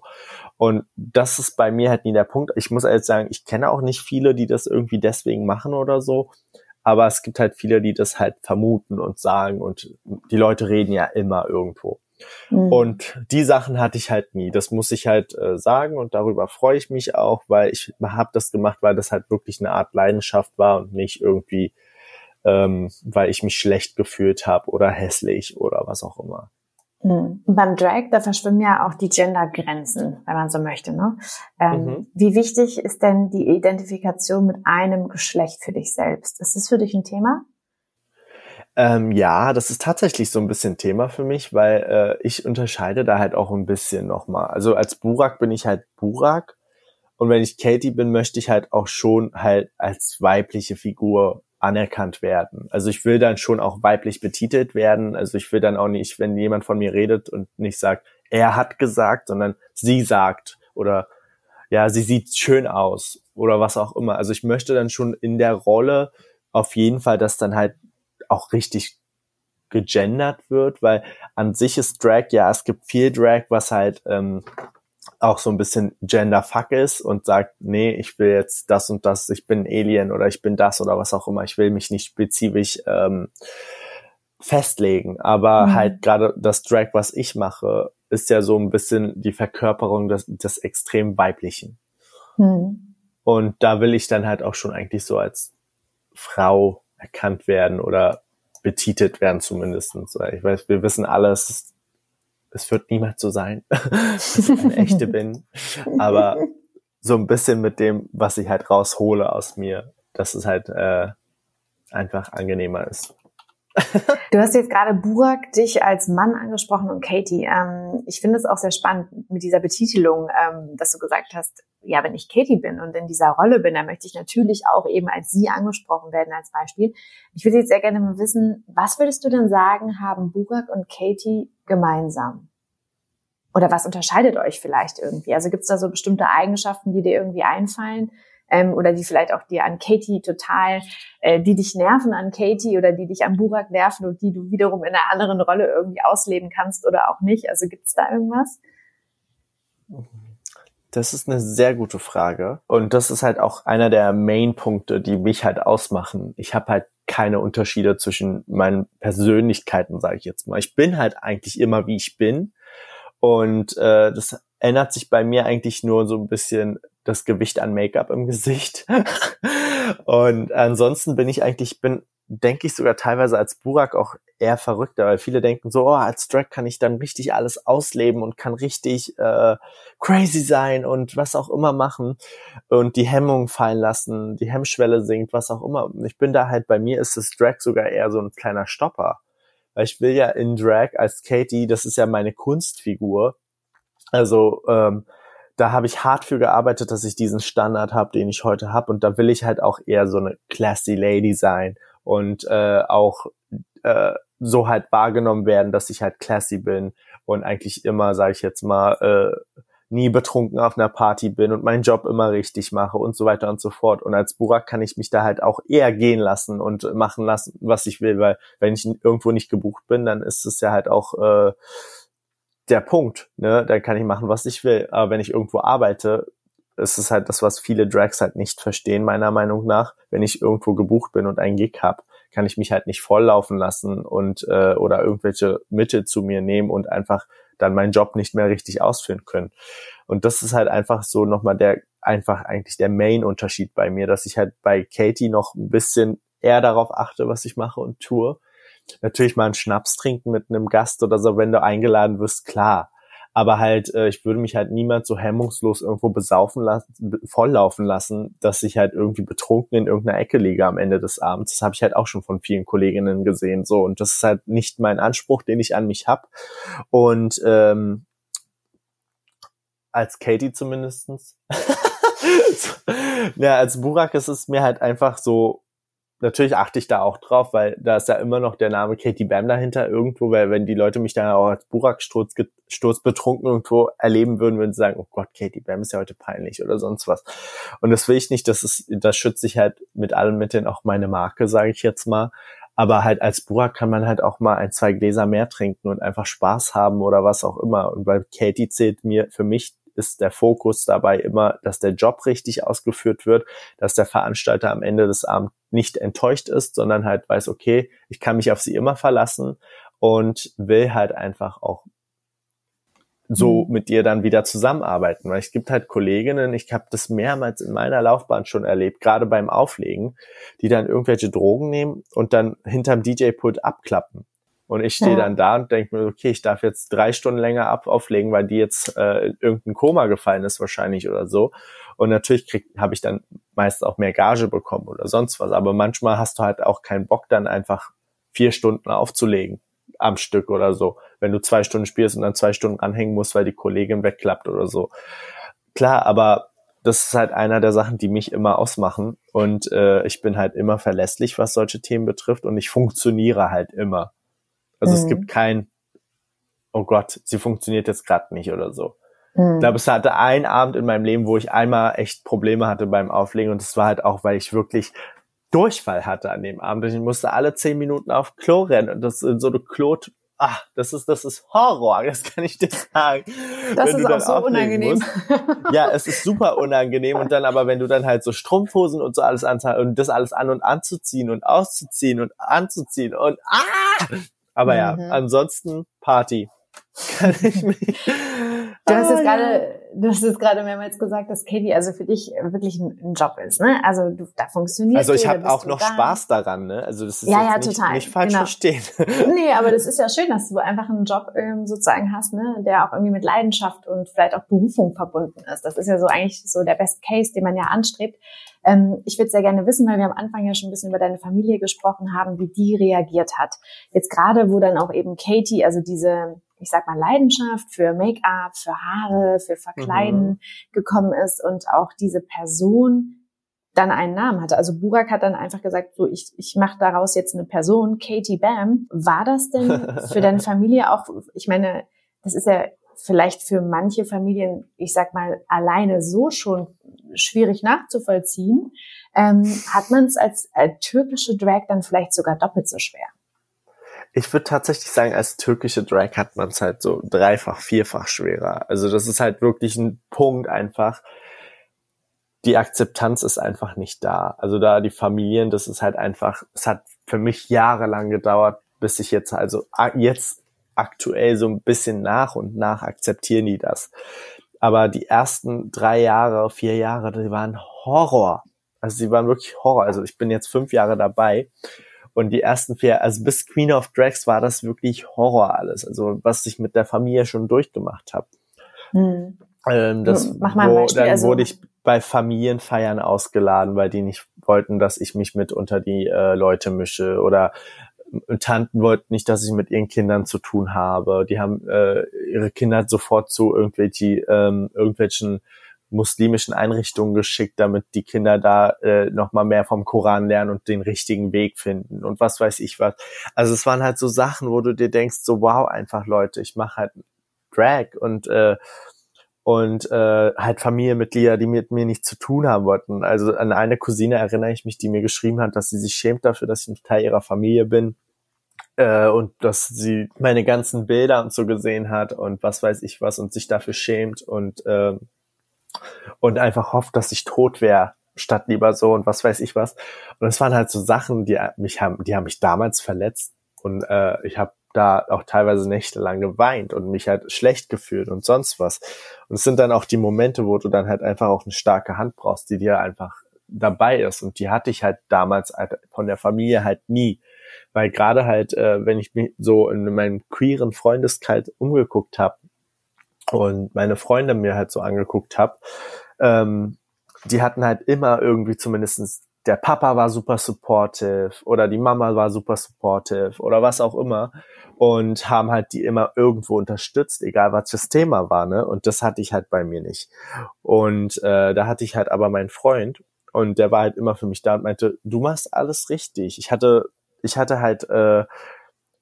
Speaker 1: Und das ist bei mir halt nie der Punkt. Ich muss halt sagen, ich kenne auch nicht viele, die das irgendwie deswegen machen oder so. Aber es gibt halt viele, die das halt vermuten und sagen und die Leute reden ja immer irgendwo. Mhm. Und die Sachen hatte ich halt nie. Das muss ich halt äh, sagen und darüber freue ich mich auch, weil ich habe das gemacht, weil das halt wirklich eine Art Leidenschaft war und nicht irgendwie, ähm, weil ich mich schlecht gefühlt habe oder hässlich oder was auch immer.
Speaker 2: Mhm. Beim Drag, da verschwimmen ja auch die Gendergrenzen, wenn man so möchte. Ne? Ähm, mhm. Wie wichtig ist denn die Identifikation mit einem Geschlecht für dich selbst? Ist das für dich ein Thema?
Speaker 1: Ähm, ja, das ist tatsächlich so ein bisschen Thema für mich, weil äh, ich unterscheide da halt auch ein bisschen nochmal. Also als Burak bin ich halt Burak und wenn ich Katie bin, möchte ich halt auch schon halt als weibliche Figur anerkannt werden. Also ich will dann schon auch weiblich betitelt werden. Also ich will dann auch nicht, wenn jemand von mir redet und nicht sagt, er hat gesagt, sondern sie sagt oder ja, sie sieht schön aus oder was auch immer. Also ich möchte dann schon in der Rolle auf jeden Fall, dass dann halt auch richtig gegendert wird, weil an sich ist Drag, ja, es gibt viel Drag, was halt ähm, auch so ein bisschen Genderfuck ist und sagt, nee, ich will jetzt das und das, ich bin Alien oder ich bin das oder was auch immer, ich will mich nicht spezifisch ähm, festlegen. Aber mhm. halt gerade das Drag, was ich mache, ist ja so ein bisschen die Verkörperung des, des extrem weiblichen. Mhm. Und da will ich dann halt auch schon eigentlich so als Frau erkannt werden oder betitelt werden zumindestens. Ich weiß, wir wissen alles, es wird niemals so sein, dass ich eine echte bin. Aber so ein bisschen mit dem, was ich halt raushole aus mir, dass es halt äh, einfach angenehmer ist.
Speaker 2: Du hast jetzt gerade Burak dich als Mann angesprochen und Katie. Ähm, ich finde es auch sehr spannend mit dieser Betitelung, ähm, dass du gesagt hast, ja, wenn ich Katie bin und in dieser Rolle bin, dann möchte ich natürlich auch eben als sie angesprochen werden als Beispiel. Ich würde jetzt sehr gerne mal wissen, was würdest du denn sagen, haben Burak und Katie gemeinsam? Oder was unterscheidet euch vielleicht irgendwie? Also gibt es da so bestimmte Eigenschaften, die dir irgendwie einfallen? Ähm, oder die vielleicht auch dir an Katie total, äh, die dich nerven an Katie oder die dich an Burak nerven und die du wiederum in einer anderen Rolle irgendwie ausleben kannst oder auch nicht? Also gibt es da irgendwas?
Speaker 1: Das ist eine sehr gute Frage. Und das ist halt auch einer der Main-Punkte, die mich halt ausmachen. Ich habe halt keine Unterschiede zwischen meinen Persönlichkeiten, sage ich jetzt mal. Ich bin halt eigentlich immer, wie ich bin. Und äh, das ändert sich bei mir eigentlich nur so ein bisschen das Gewicht an Make-up im Gesicht. und ansonsten bin ich eigentlich, bin, denke ich sogar teilweise als Burak auch eher verrückter, weil viele denken so, oh, als Drag kann ich dann richtig alles ausleben und kann richtig äh, crazy sein und was auch immer machen und die Hemmung fallen lassen, die Hemmschwelle sinkt, was auch immer. Ich bin da halt, bei mir ist das Drag sogar eher so ein kleiner Stopper. Weil ich will ja in Drag als Katie, das ist ja meine Kunstfigur. Also ähm, da habe ich hart für gearbeitet, dass ich diesen Standard habe, den ich heute habe. Und da will ich halt auch eher so eine classy Lady sein und äh, auch äh, so halt wahrgenommen werden, dass ich halt classy bin und eigentlich immer, sage ich jetzt mal, äh, nie betrunken auf einer Party bin und meinen Job immer richtig mache und so weiter und so fort. Und als Burak kann ich mich da halt auch eher gehen lassen und machen lassen, was ich will, weil wenn ich irgendwo nicht gebucht bin, dann ist es ja halt auch äh, der Punkt. Ne? Dann kann ich machen, was ich will. Aber wenn ich irgendwo arbeite, ist es halt das, was viele Drags halt nicht verstehen, meiner Meinung nach. Wenn ich irgendwo gebucht bin und einen Gig habe, kann ich mich halt nicht volllaufen lassen und äh, oder irgendwelche Mittel zu mir nehmen und einfach dann meinen Job nicht mehr richtig ausführen können. Und das ist halt einfach so nochmal der, einfach eigentlich der Main-Unterschied bei mir, dass ich halt bei Katie noch ein bisschen eher darauf achte, was ich mache und tue natürlich mal einen Schnaps trinken mit einem Gast oder so, wenn du eingeladen wirst, klar. Aber halt, äh, ich würde mich halt niemand so hemmungslos irgendwo besaufen lassen, volllaufen lassen, dass ich halt irgendwie betrunken in irgendeiner Ecke liege am Ende des Abends. Das habe ich halt auch schon von vielen Kolleginnen gesehen. So, und das ist halt nicht mein Anspruch, den ich an mich hab. Und ähm, als Katie zumindestens. ja, als Burak ist es mir halt einfach so natürlich achte ich da auch drauf, weil da ist ja immer noch der Name Katie Bam dahinter irgendwo, weil wenn die Leute mich dann auch als Burak-Sturz Sturz betrunken irgendwo erleben würden, würden sie sagen, oh Gott, Katie Bam ist ja heute peinlich oder sonst was. Und das will ich nicht, das ist, das schütze ich halt mit allen Mitteln auch meine Marke, sage ich jetzt mal. Aber halt als Burak kann man halt auch mal ein, zwei Gläser mehr trinken und einfach Spaß haben oder was auch immer. Und weil Katie zählt mir für mich ist der Fokus dabei immer, dass der Job richtig ausgeführt wird, dass der Veranstalter am Ende des Abends nicht enttäuscht ist, sondern halt weiß, okay, ich kann mich auf sie immer verlassen und will halt einfach auch so mhm. mit dir dann wieder zusammenarbeiten. Weil es gibt halt Kolleginnen, ich habe das mehrmals in meiner Laufbahn schon erlebt, gerade beim Auflegen, die dann irgendwelche Drogen nehmen und dann hinterm DJ-Pult abklappen. Und ich stehe ja. dann da und denke mir, okay, ich darf jetzt drei Stunden länger ab auflegen, weil die jetzt äh, in irgendein Koma gefallen ist wahrscheinlich oder so. Und natürlich habe ich dann meist auch mehr Gage bekommen oder sonst was. Aber manchmal hast du halt auch keinen Bock, dann einfach vier Stunden aufzulegen am Stück oder so. Wenn du zwei Stunden spielst und dann zwei Stunden ranhängen musst, weil die Kollegin wegklappt oder so. Klar, aber das ist halt einer der Sachen, die mich immer ausmachen. Und äh, ich bin halt immer verlässlich, was solche Themen betrifft. Und ich funktioniere halt immer. Also mhm. es gibt kein, oh Gott, sie funktioniert jetzt gerade nicht oder so. Mhm. Ich glaube, es hatte einen Abend in meinem Leben, wo ich einmal echt Probleme hatte beim Auflegen und das war halt auch, weil ich wirklich Durchfall hatte an dem Abend. Ich musste alle zehn Minuten auf Klo rennen und das in so eine Klo, ah, das ist, das ist Horror, das kann ich dir sagen.
Speaker 2: Das ist auch so unangenehm. Musst.
Speaker 1: Ja, es ist super unangenehm und dann aber, wenn du dann halt so Strumpfhosen und so alles anziehst und das alles an und anzuziehen und auszuziehen und anzuziehen und ah, aber mhm. ja, ansonsten Party. Kann ich mich.
Speaker 2: Du hast jetzt gerade, du hast jetzt gerade mehrmals gesagt, dass Katie also für dich wirklich ein, ein Job ist, ne? Also du, da funktioniert.
Speaker 1: Also ich habe auch noch da. Spaß daran, ne? Also das ist ja, ja, nicht, total. nicht falsch genau. verstehen.
Speaker 2: Nee, aber das ist ja schön, dass du einfach einen Job ähm, sozusagen hast, ne? Der auch irgendwie mit Leidenschaft und vielleicht auch Berufung verbunden ist. Das ist ja so eigentlich so der Best Case, den man ja anstrebt. Ähm, ich würde sehr gerne wissen, weil wir am Anfang ja schon ein bisschen über deine Familie gesprochen haben, wie die reagiert hat. Jetzt gerade, wo dann auch eben Katie, also diese ich sag mal, Leidenschaft für Make-up, für Haare, für Verkleiden mhm. gekommen ist und auch diese Person dann einen Namen hatte. Also Burak hat dann einfach gesagt, so ich, ich mache daraus jetzt eine Person, Katie Bam. War das denn für deine Familie auch, ich meine, das ist ja vielleicht für manche Familien, ich sag mal, alleine so schon schwierig nachzuvollziehen, ähm, hat man es als äh, türkische Drag dann vielleicht sogar doppelt so schwer.
Speaker 1: Ich würde tatsächlich sagen, als türkische Drag hat man es halt so dreifach, vierfach schwerer. Also das ist halt wirklich ein Punkt einfach. Die Akzeptanz ist einfach nicht da. Also da die Familien, das ist halt einfach, es hat für mich jahrelang gedauert, bis ich jetzt, also jetzt aktuell so ein bisschen nach und nach akzeptieren die das. aber die ersten drei Jahre, vier Jahre, die waren Horror. Also sie waren wirklich Horror. Also ich bin jetzt fünf Jahre dabei und die ersten vier, also bis Queen of Drags war das wirklich Horror alles. Also was ich mit der Familie schon durchgemacht habe. Hm. Ähm, das, Mach mal ein Beispiel. Dann also, wurde ich bei Familienfeiern ausgeladen, weil die nicht wollten, dass ich mich mit unter die äh, Leute mische oder Tanten wollten nicht, dass ich mit ihren Kindern zu tun habe. Die haben äh, ihre Kinder sofort zu irgendwelche, ähm, irgendwelchen muslimischen Einrichtungen geschickt, damit die Kinder da äh, noch mal mehr vom Koran lernen und den richtigen Weg finden und was weiß ich was. Also es waren halt so Sachen, wo du dir denkst, so wow, einfach Leute, ich mache halt Drag und äh, und äh, halt Familienmitglieder, die mit mir nichts zu tun haben wollten. Also an eine Cousine erinnere ich mich, die mir geschrieben hat, dass sie sich schämt dafür, dass ich ein Teil ihrer Familie bin äh, und dass sie meine ganzen Bilder und so gesehen hat und was weiß ich was und sich dafür schämt und äh, und einfach hofft, dass ich tot wäre statt lieber so und was weiß ich was. Und es waren halt so Sachen, die mich haben, die haben mich damals verletzt und äh, ich habe da auch teilweise nächtelang geweint und mich halt schlecht gefühlt und sonst was. Und es sind dann auch die Momente, wo du dann halt einfach auch eine starke Hand brauchst, die dir einfach dabei ist. Und die hatte ich halt damals halt von der Familie halt nie. Weil gerade halt, äh, wenn ich mich so in meinem queeren Freundeskreis umgeguckt habe und meine Freunde mir halt so angeguckt habe, ähm, die hatten halt immer irgendwie zumindestens der Papa war super supportive oder die Mama war super supportive oder was auch immer und haben halt die immer irgendwo unterstützt, egal was das Thema war, ne? Und das hatte ich halt bei mir nicht. Und äh, da hatte ich halt aber meinen Freund und der war halt immer für mich da und meinte, du machst alles richtig. Ich hatte, ich hatte halt äh,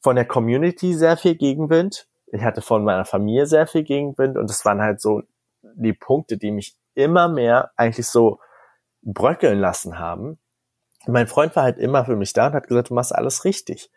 Speaker 1: von der Community sehr viel Gegenwind. Ich hatte von meiner Familie sehr viel Gegenwind und das waren halt so die Punkte, die mich immer mehr eigentlich so bröckeln lassen haben. mein Freund war halt immer für mich da und hat gesagt, du machst alles richtig.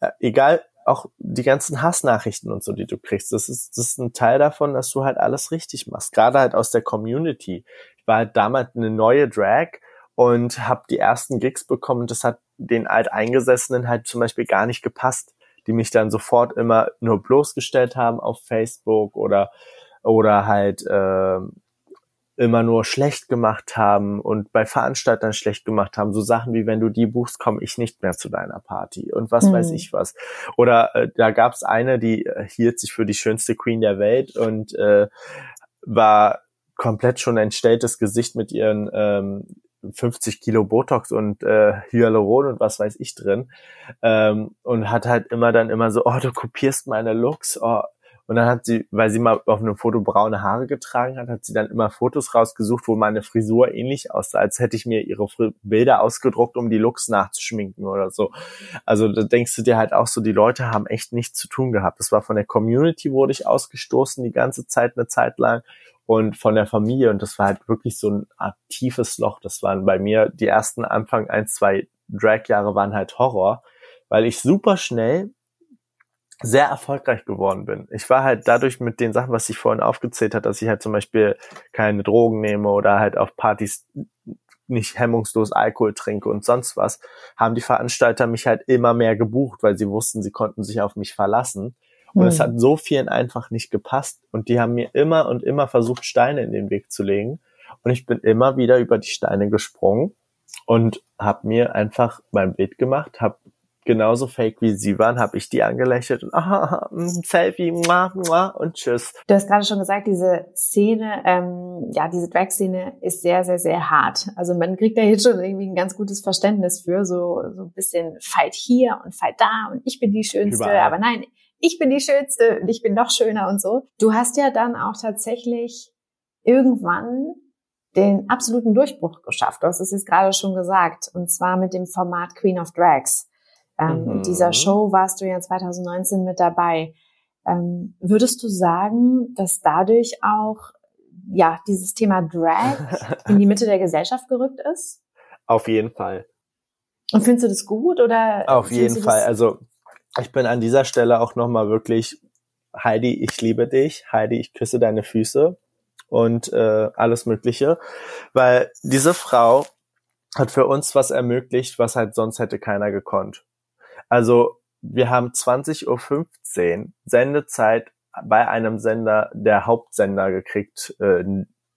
Speaker 1: Äh, egal, auch die ganzen Hassnachrichten und so, die du kriegst, das ist, das ist ein Teil davon, dass du halt alles richtig machst. Gerade halt aus der Community. Ich war halt damals eine neue Drag und habe die ersten Gigs bekommen. Das hat den Alteingesessenen halt zum Beispiel gar nicht gepasst, die mich dann sofort immer nur bloßgestellt haben auf Facebook oder oder halt äh, immer nur schlecht gemacht haben und bei Veranstaltern schlecht gemacht haben. So Sachen wie, wenn du die buchst, komme ich nicht mehr zu deiner Party und was mhm. weiß ich was. Oder äh, da gab es eine, die äh, hielt sich für die schönste Queen der Welt und äh, war komplett schon ein stelltes Gesicht mit ihren ähm, 50 Kilo Botox und äh, Hyaluron und was weiß ich drin ähm, und hat halt immer dann immer so, oh, du kopierst meine Looks, oh, und dann hat sie, weil sie mal auf einem Foto braune Haare getragen hat, hat sie dann immer Fotos rausgesucht, wo meine Frisur ähnlich aussah, als hätte ich mir ihre Bilder ausgedruckt, um die Looks nachzuschminken oder so. Also da denkst du dir halt auch so, die Leute haben echt nichts zu tun gehabt. Das war von der Community wurde ich ausgestoßen die ganze Zeit, eine Zeit lang und von der Familie und das war halt wirklich so ein tiefes Loch. Das waren bei mir die ersten Anfang ein, zwei Drag-Jahre waren halt Horror, weil ich super schnell sehr erfolgreich geworden bin. Ich war halt dadurch mit den Sachen, was ich vorhin aufgezählt hat, dass ich halt zum Beispiel keine Drogen nehme oder halt auf Partys nicht hemmungslos Alkohol trinke und sonst was, haben die Veranstalter mich halt immer mehr gebucht, weil sie wussten, sie konnten sich auf mich verlassen. Und mhm. es hat so vielen einfach nicht gepasst. Und die haben mir immer und immer versucht, Steine in den Weg zu legen. Und ich bin immer wieder über die Steine gesprungen und habe mir einfach mein Bild gemacht, habe genauso fake wie sie waren, habe ich die angelächelt und aha, Selfie, muah, muah, und tschüss.
Speaker 2: Du hast gerade schon gesagt, diese Szene, ähm, ja, diese Drag-Szene ist sehr, sehr, sehr hart. Also man kriegt da jetzt schon irgendwie ein ganz gutes Verständnis für, so, so ein bisschen Fight hier und Fight da und ich bin die Schönste, Überall. aber nein, ich bin die Schönste und ich bin noch schöner und so. Du hast ja dann auch tatsächlich irgendwann den absoluten Durchbruch geschafft. Du hast es jetzt gerade schon gesagt. Und zwar mit dem Format Queen of Drags. Ähm, mhm. In dieser Show warst du ja 2019 mit dabei. Ähm, würdest du sagen, dass dadurch auch ja dieses Thema Drag in die Mitte der Gesellschaft gerückt ist?
Speaker 1: Auf jeden Fall.
Speaker 2: Und findest du das gut oder?
Speaker 1: Auf jeden Fall. Also ich bin an dieser Stelle auch nochmal wirklich Heidi, ich liebe dich. Heidi, ich küsse deine Füße und äh, alles Mögliche, weil diese Frau hat für uns was ermöglicht, was halt sonst hätte keiner gekonnt. Also wir haben 20.15 Uhr Sendezeit bei einem Sender der Hauptsender gekriegt, äh,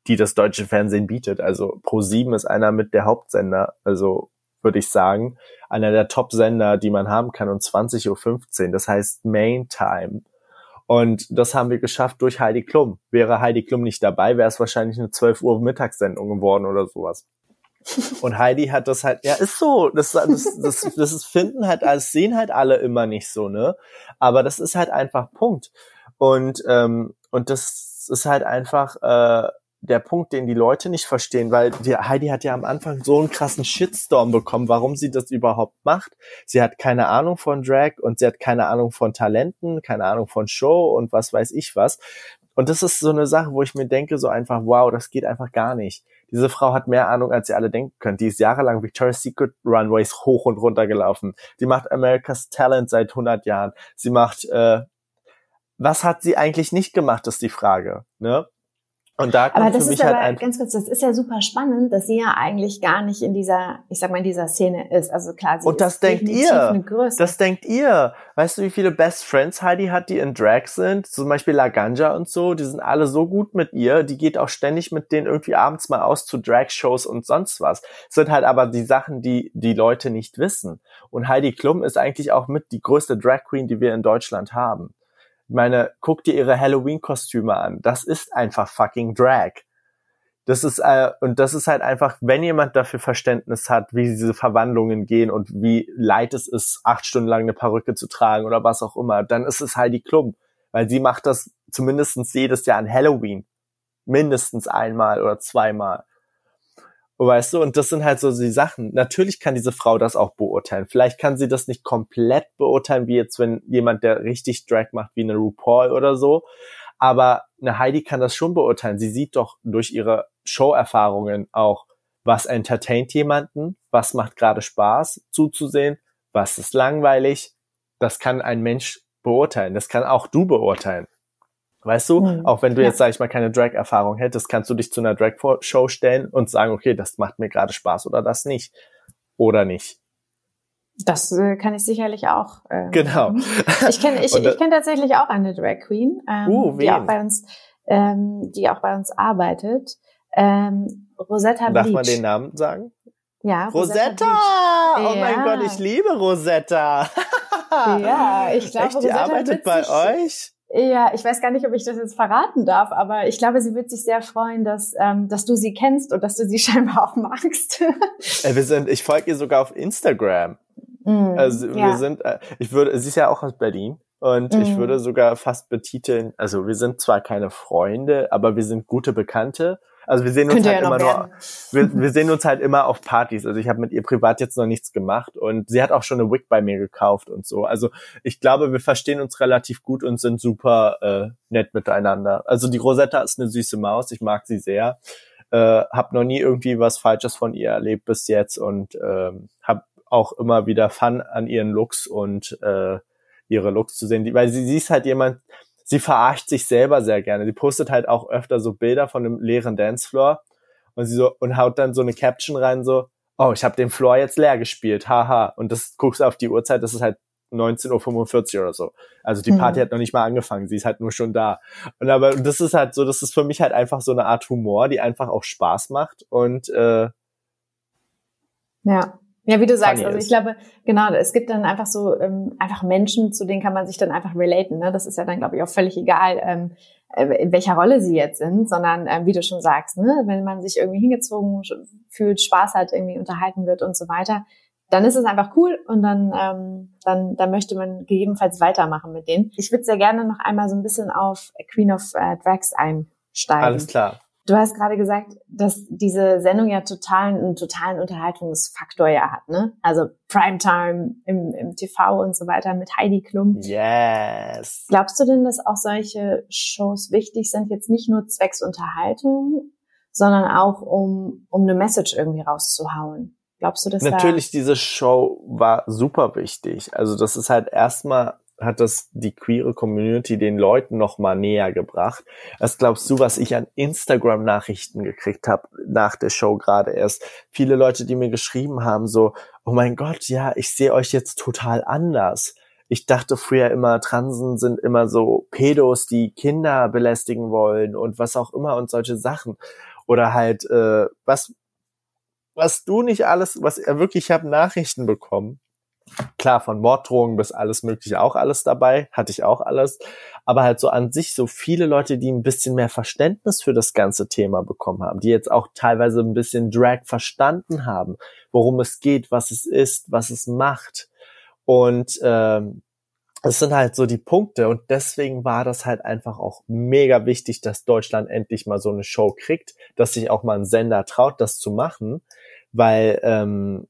Speaker 1: die das deutsche Fernsehen bietet. Also Pro7 ist einer mit der Hauptsender, also würde ich sagen, einer der Top-Sender, die man haben kann, um 20.15 Uhr. Das heißt Main Time. Und das haben wir geschafft durch Heidi Klum. Wäre Heidi Klum nicht dabei, wäre es wahrscheinlich eine 12 Uhr Mittagssendung geworden oder sowas. Und Heidi hat das halt, ja, ist so, das, das, das, das finden halt, das sehen halt alle immer nicht so, ne? Aber das ist halt einfach Punkt. Und, ähm, und das ist halt einfach, äh, der Punkt, den die Leute nicht verstehen, weil die Heidi hat ja am Anfang so einen krassen Shitstorm bekommen, warum sie das überhaupt macht. Sie hat keine Ahnung von Drag und sie hat keine Ahnung von Talenten, keine Ahnung von Show und was weiß ich was. Und das ist so eine Sache, wo ich mir denke, so einfach, wow, das geht einfach gar nicht. Diese Frau hat mehr Ahnung, als ihr alle denken könnt. Die ist jahrelang Victoria's Secret Runways hoch und runter gelaufen. Die macht America's Talent seit 100 Jahren. Sie macht, äh, was hat sie eigentlich nicht gemacht, ist die Frage. Ne? Und da kommt
Speaker 2: aber das
Speaker 1: für mich
Speaker 2: ist
Speaker 1: halt
Speaker 2: aber ganz kurz, das ist ja super spannend, dass sie ja eigentlich gar nicht in dieser, ich sag mal, in dieser Szene ist. Also klar, sie
Speaker 1: Und das
Speaker 2: ist
Speaker 1: denkt ihr. Das denkt ihr. Weißt du, wie viele Best Friends Heidi hat, die in Drag sind? Zum Beispiel Laganja und so. Die sind alle so gut mit ihr. Die geht auch ständig mit denen irgendwie abends mal aus zu Drag-Shows und sonst was. Das sind halt aber die Sachen, die die Leute nicht wissen. Und Heidi Klum ist eigentlich auch mit die größte Drag Queen, die wir in Deutschland haben. Ich meine, guck dir ihre Halloween-Kostüme an. Das ist einfach fucking Drag. Das ist äh, und das ist halt einfach, wenn jemand dafür Verständnis hat, wie diese Verwandlungen gehen und wie leid es ist, acht Stunden lang eine Perücke zu tragen oder was auch immer, dann ist es Heidi Klum, weil sie macht das zumindestens jedes Jahr an Halloween, mindestens einmal oder zweimal. Weißt du, und das sind halt so die Sachen. Natürlich kann diese Frau das auch beurteilen. Vielleicht kann sie das nicht komplett beurteilen, wie jetzt, wenn jemand, der richtig Drag macht, wie eine RuPaul oder so. Aber eine Heidi kann das schon beurteilen. Sie sieht doch durch ihre Show-Erfahrungen auch, was entertaint jemanden, was macht gerade Spaß zuzusehen, was ist langweilig. Das kann ein Mensch beurteilen. Das kann auch du beurteilen. Weißt du,
Speaker 2: Mhm.
Speaker 1: auch wenn du jetzt, sag ich mal, keine Drag-Erfahrung hättest, kannst du dich zu einer Drag-Show stellen und sagen, okay, das macht mir gerade Spaß oder das nicht. Oder nicht.
Speaker 2: Das äh, kann ich sicherlich auch. Ähm,
Speaker 1: Genau.
Speaker 2: Ich kenne ich,
Speaker 1: Und da-
Speaker 2: ich kenn tatsächlich auch eine Drag Queen, ähm,
Speaker 1: Uh,
Speaker 2: die auch bei uns, ähm, die auch bei uns arbeitet. Ähm, Rosetta
Speaker 1: Darf
Speaker 2: Bleach.
Speaker 1: man den Namen sagen?
Speaker 2: Ja,
Speaker 1: Rosetta!
Speaker 2: Bleach.
Speaker 1: Oh mein
Speaker 2: Ja.
Speaker 1: Gott, ich liebe Rosetta.
Speaker 2: Ja, ich glaube,
Speaker 1: Echt, die
Speaker 2: Rosetta
Speaker 1: arbeitet bei euch?
Speaker 2: Ja, ich weiß gar nicht, ob ich das jetzt verraten darf, aber ich glaube, sie wird sich sehr freuen, dass, ähm, dass du sie kennst und dass du sie scheinbar auch magst.
Speaker 1: Äh, wir sind, ich folge ihr sogar auf Instagram.
Speaker 2: Mm,
Speaker 1: Also
Speaker 2: ja.
Speaker 1: wir sind, äh, ich würde, sie ist ja auch aus Berlin und ich
Speaker 2: Mhm.
Speaker 1: würde sogar fast betiteln, also wir sind zwar keine Freunde, aber wir sind gute Bekannte. Also wir sehen uns halt
Speaker 2: ja
Speaker 1: immer nur, wir, wir sehen uns halt immer auf Partys. Also ich habe mit ihr privat jetzt noch nichts gemacht und sie hat auch schon eine Wig bei mir gekauft und so. Also ich glaube, wir verstehen uns relativ gut und sind super äh, nett miteinander. Also die Rosetta ist eine süße Maus, ich mag sie sehr. Äh, hab noch nie irgendwie was Falsches von ihr erlebt bis jetzt und ähm, hab auch immer wieder Fun an ihren Looks und äh, ihre Looks zu sehen, die, weil sie, sie ist halt jemand, sie verarscht sich selber sehr gerne. Sie postet halt auch öfter so Bilder von einem leeren Dancefloor und sie so und haut dann so eine Caption rein so, oh, ich habe den Floor jetzt leer gespielt, haha. Und das guckst du auf die Uhrzeit, das ist halt 19.45 Uhr oder so. Also die Party
Speaker 2: Mhm.
Speaker 1: hat noch nicht mal angefangen, sie ist halt nur schon da. Und aber das ist halt so, das ist für mich halt einfach so eine Art Humor, die einfach auch Spaß macht und äh,
Speaker 2: Ja. Ja, wie du sagst, also ich glaube, genau, es gibt dann einfach so ähm, einfach Menschen, zu denen kann man sich dann einfach relaten. Ne? Das ist ja dann, glaube ich, auch völlig egal, ähm, äh, in welcher Rolle sie jetzt sind, sondern ähm, wie du schon sagst, ne, wenn man sich irgendwie hingezogen fühlt, Spaß hat, irgendwie unterhalten wird und so weiter, dann ist es einfach cool und dann, ähm, dann, dann möchte man gegebenenfalls weitermachen mit denen. Ich würde sehr gerne noch einmal so ein bisschen auf Queen of äh, Drags einsteigen.
Speaker 1: alles klar.
Speaker 2: Du hast gerade gesagt, dass diese Sendung ja totalen, einen totalen Unterhaltungsfaktor ja hat, ne? Also Primetime im, im TV und so weiter mit Heidi Klum.
Speaker 1: Yes.
Speaker 2: Glaubst du denn, dass auch solche Shows wichtig sind, jetzt nicht nur zwecks Unterhaltung, sondern auch um, um eine Message irgendwie rauszuhauen? Glaubst du, dass
Speaker 1: Natürlich, diese Show war super wichtig. Also das ist halt erstmal hat das die queere Community den Leuten noch mal näher gebracht. Was glaubst du, was ich an Instagram Nachrichten gekriegt habe nach der Show gerade erst? Viele Leute, die mir geschrieben haben so, oh mein Gott, ja, ich sehe euch jetzt total anders. ich dachte früher immer, Transen sind immer so Pedos, die Kinder belästigen wollen und was auch immer und solche Sachen. Oder halt, äh, was, was du nicht alles, was er wirklich, ich habe Nachrichten bekommen klar, von Morddrohungen bis alles mögliche auch alles dabei, hatte ich auch alles. Aber halt so an sich so viele Leute, die ein bisschen mehr Verständnis für das ganze Thema bekommen haben, die jetzt auch teilweise ein bisschen Drag verstanden haben, worum es geht, was es ist, was es macht. Und ähm, es sind halt so die Punkte und deswegen war das halt einfach auch mega wichtig, dass Deutschland endlich mal so eine Show kriegt, dass sich auch mal ein Sender traut, das zu machen, weil ähm,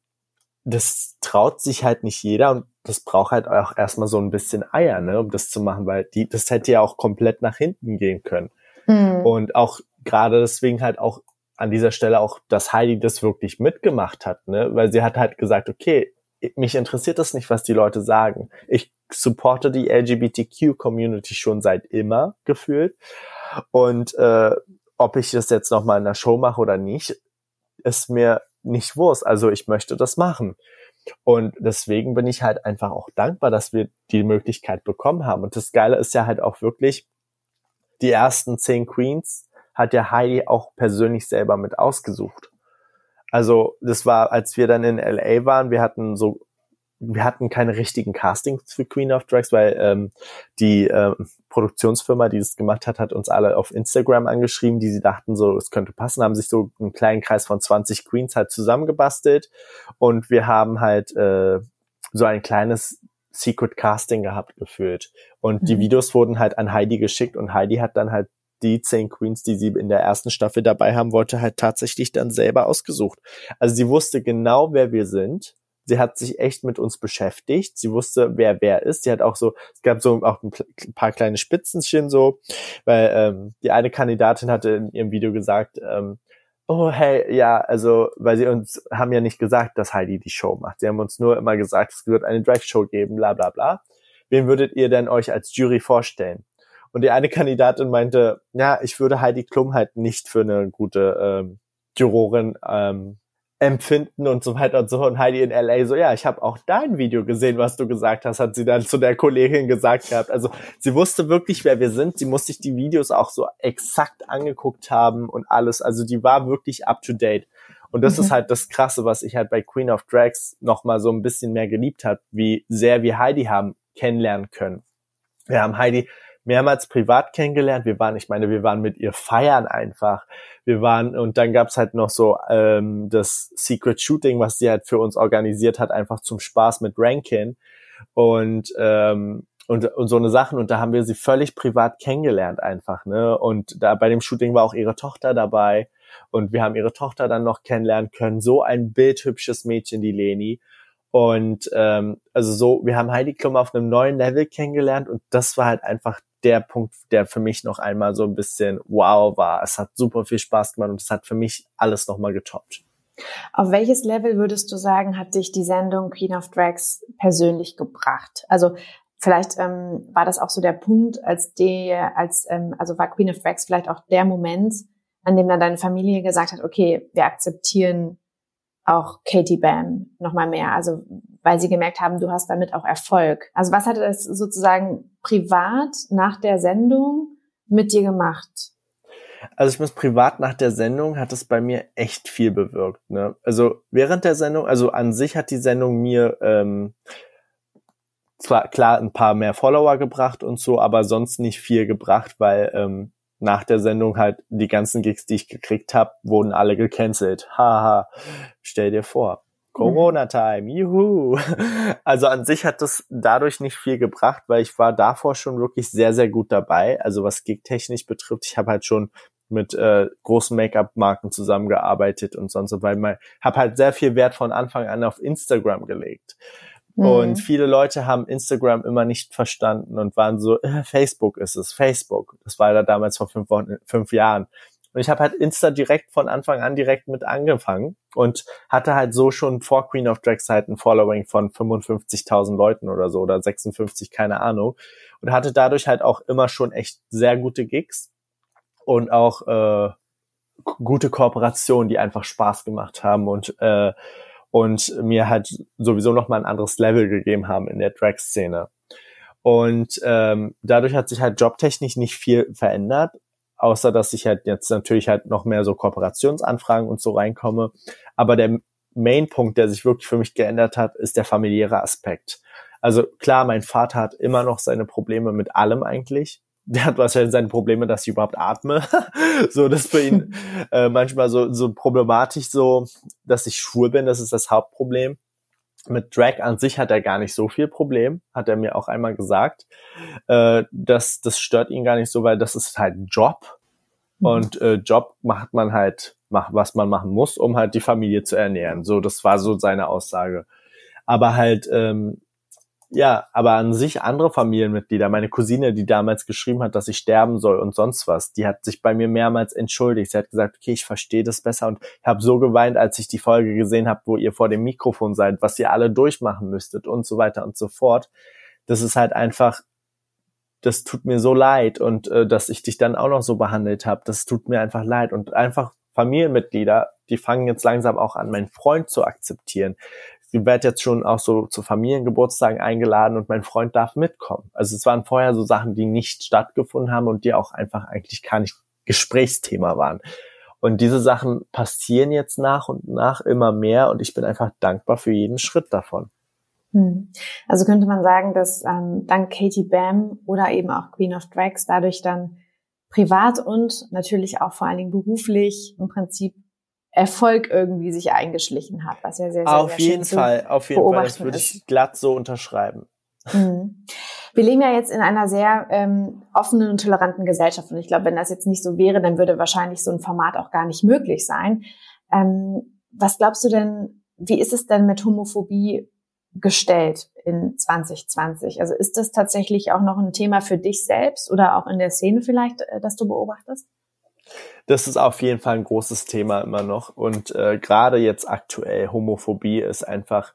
Speaker 1: das traut sich halt nicht jeder und das braucht halt auch erstmal so ein bisschen Eier, ne, um das zu machen, weil die, das hätte ja auch komplett nach hinten gehen können. Mhm. Und auch gerade deswegen halt auch an dieser Stelle auch, dass Heidi das wirklich mitgemacht hat, ne, weil sie hat halt gesagt, okay, mich interessiert das nicht, was die Leute sagen. Ich supporte die LGBTQ-Community schon seit immer gefühlt. Und äh, ob ich das jetzt nochmal in der Show mache oder nicht, ist mir nicht Wurst. Also ich möchte das machen. Und deswegen bin ich halt einfach auch dankbar, dass wir die Möglichkeit bekommen haben. Und das Geile ist ja halt auch wirklich, die ersten zehn Queens hat ja Heidi auch persönlich selber mit ausgesucht. Also das war, als wir dann in LA waren, wir hatten so wir hatten keine richtigen Castings für Queen of Drags, weil ähm, die ähm, Produktionsfirma, die das gemacht hat, hat uns alle auf Instagram angeschrieben, die sie dachten, so es könnte passen, haben sich so einen kleinen Kreis von 20 Queens halt zusammengebastelt und wir haben halt äh, so ein kleines Secret Casting gehabt gefühlt und mhm. die Videos wurden halt an Heidi geschickt und Heidi hat dann halt die zehn Queens, die sie in der ersten Staffel dabei haben wollte, halt tatsächlich dann selber ausgesucht. Also sie wusste genau, wer wir sind sie hat sich echt mit uns beschäftigt. Sie wusste, wer wer ist. Sie hat auch so, es gab so auch ein paar kleine Spitzenchen so, weil ähm, die eine Kandidatin hatte in ihrem Video gesagt, ähm, oh hey, ja, also, weil sie uns haben ja nicht gesagt, dass Heidi die Show macht. Sie haben uns nur immer gesagt, es wird eine Drag-Show geben, bla bla bla. Wen würdet ihr denn euch als Jury vorstellen? Und die eine Kandidatin meinte, ja, ich würde Heidi Klum halt nicht für eine gute ähm, Jurorin ähm, empfinden und so weiter und so. Und Heidi in LA so, ja, ich habe auch dein Video gesehen, was du gesagt hast, hat sie dann zu der Kollegin gesagt gehabt. Also sie wusste wirklich, wer wir sind. Sie musste sich die Videos auch so exakt angeguckt haben und alles. Also die war wirklich up to date. Und das mhm. ist halt das Krasse, was ich halt bei Queen of Drags noch mal so ein bisschen mehr geliebt hat, wie sehr wir Heidi haben kennenlernen können. Wir haben Heidi mehrmals privat kennengelernt. Wir waren, ich meine, wir waren mit ihr feiern einfach. Wir waren, und dann gab's halt noch so ähm, das Secret Shooting, was sie halt für uns organisiert hat, einfach zum Spaß mit Rankin. Und ähm, und, und so eine Sachen und da haben wir sie völlig privat kennengelernt einfach, ne? Und da bei dem Shooting war auch ihre Tochter dabei und wir haben ihre Tochter dann noch kennenlernen können. So ein bildhübsches Mädchen, die Leni. Und ähm, also so, wir haben Heidi Klum auf einem neuen Level kennengelernt und das war halt einfach der Punkt, der für mich noch einmal so ein bisschen wow war. Es hat super viel Spaß gemacht und es hat für mich alles nochmal getoppt.
Speaker 2: Auf welches Level würdest du sagen, hat dich die Sendung Queen of Drags persönlich gebracht? Also vielleicht ähm, war das auch so der Punkt, als die, als ähm, also war Queen of Drags vielleicht auch der Moment, an dem dann deine Familie gesagt hat, okay, wir akzeptieren auch Katie Bam nochmal mehr, also weil sie gemerkt haben, du hast damit auch Erfolg. Also was hat es sozusagen privat nach der Sendung mit dir gemacht?
Speaker 1: Also ich muss privat nach der Sendung hat es bei mir echt viel bewirkt. Ne? Also während der Sendung, also an sich hat die Sendung mir ähm, zwar klar ein paar mehr Follower gebracht und so, aber sonst nicht viel gebracht, weil ähm, nach der Sendung halt die ganzen Gigs, die ich gekriegt habe, wurden alle gecancelt. Haha, stell dir vor. Corona-Time, juhu. Also an sich hat das dadurch nicht viel gebracht, weil ich war davor schon wirklich sehr, sehr gut dabei. Also was Gig-technisch betrifft, ich habe halt schon mit äh, großen Make-up-Marken zusammengearbeitet und sonst so, weil man habe halt sehr viel Wert von Anfang an auf Instagram gelegt. Mhm. Und viele Leute haben Instagram immer nicht verstanden und waren so, äh, Facebook ist es, Facebook. Das war da damals vor fünf, Wochen, fünf Jahren. Und ich habe halt Insta direkt von Anfang an direkt mit angefangen und hatte halt so schon vor Queen of Drags halt ein Following von 55.000 Leuten oder so oder 56, keine Ahnung. Und hatte dadurch halt auch immer schon echt sehr gute Gigs und auch äh, gute Kooperationen, die einfach Spaß gemacht haben und äh, und mir halt sowieso noch mal ein anderes Level gegeben haben in der Drag-Szene. Und ähm, dadurch hat sich halt jobtechnisch nicht viel verändert, außer dass ich halt jetzt natürlich halt noch mehr so Kooperationsanfragen und so reinkomme. Aber der Main-Punkt, der sich wirklich für mich geändert hat, ist der familiäre Aspekt. Also klar, mein Vater hat immer noch seine Probleme mit allem eigentlich. Der hat wahrscheinlich seine Probleme, dass ich überhaupt atme. so, das für ihn äh, manchmal so, so problematisch so, dass ich schwul bin, das ist das Hauptproblem. Mit Drag an sich hat er gar nicht so viel Problem, hat er mir auch einmal gesagt. Äh, das, das stört ihn gar nicht so, weil das ist halt Job. Mhm. Und äh, Job macht man halt, macht, was man machen muss, um halt die Familie zu ernähren. So, das war so seine Aussage. Aber halt, ähm, ja, aber an sich andere Familienmitglieder, meine Cousine, die damals geschrieben hat, dass ich sterben soll und sonst was, die hat sich bei mir mehrmals entschuldigt. Sie hat gesagt, okay, ich verstehe das besser. Und ich habe so geweint, als ich die Folge gesehen habe, wo ihr vor dem Mikrofon seid, was ihr alle durchmachen müsstet und so weiter und so fort. Das ist halt einfach, das tut mir so leid. Und äh, dass ich dich dann auch noch so behandelt habe, das tut mir einfach leid. Und einfach Familienmitglieder, die fangen jetzt langsam auch an, meinen Freund zu akzeptieren werde jetzt schon auch so zu Familiengeburtstagen eingeladen und mein Freund darf mitkommen. Also es waren vorher so Sachen, die nicht stattgefunden haben und die auch einfach eigentlich gar nicht Gesprächsthema waren. Und diese Sachen passieren jetzt nach und nach immer mehr und ich bin einfach dankbar für jeden Schritt davon.
Speaker 2: Hm. Also könnte man sagen, dass ähm, dank Katie Bam oder eben auch Queen of Drags dadurch dann privat und natürlich auch vor allen Dingen beruflich im Prinzip Erfolg irgendwie sich eingeschlichen hat, was ja sehr, sehr,
Speaker 1: auf
Speaker 2: sehr
Speaker 1: jeden Fall, auf jeden Fall, das würde ich glatt so unterschreiben.
Speaker 2: Mhm. Wir leben ja jetzt in einer sehr ähm, offenen und toleranten Gesellschaft und ich glaube, wenn das jetzt nicht so wäre, dann würde wahrscheinlich so ein Format auch gar nicht möglich sein. Ähm, was glaubst du denn, wie ist es denn mit Homophobie gestellt in 2020? Also ist das tatsächlich auch noch ein Thema für dich selbst oder auch in der Szene vielleicht, äh, das du beobachtest?
Speaker 1: Das ist auf jeden Fall ein großes Thema immer noch. Und äh, gerade jetzt aktuell, Homophobie ist einfach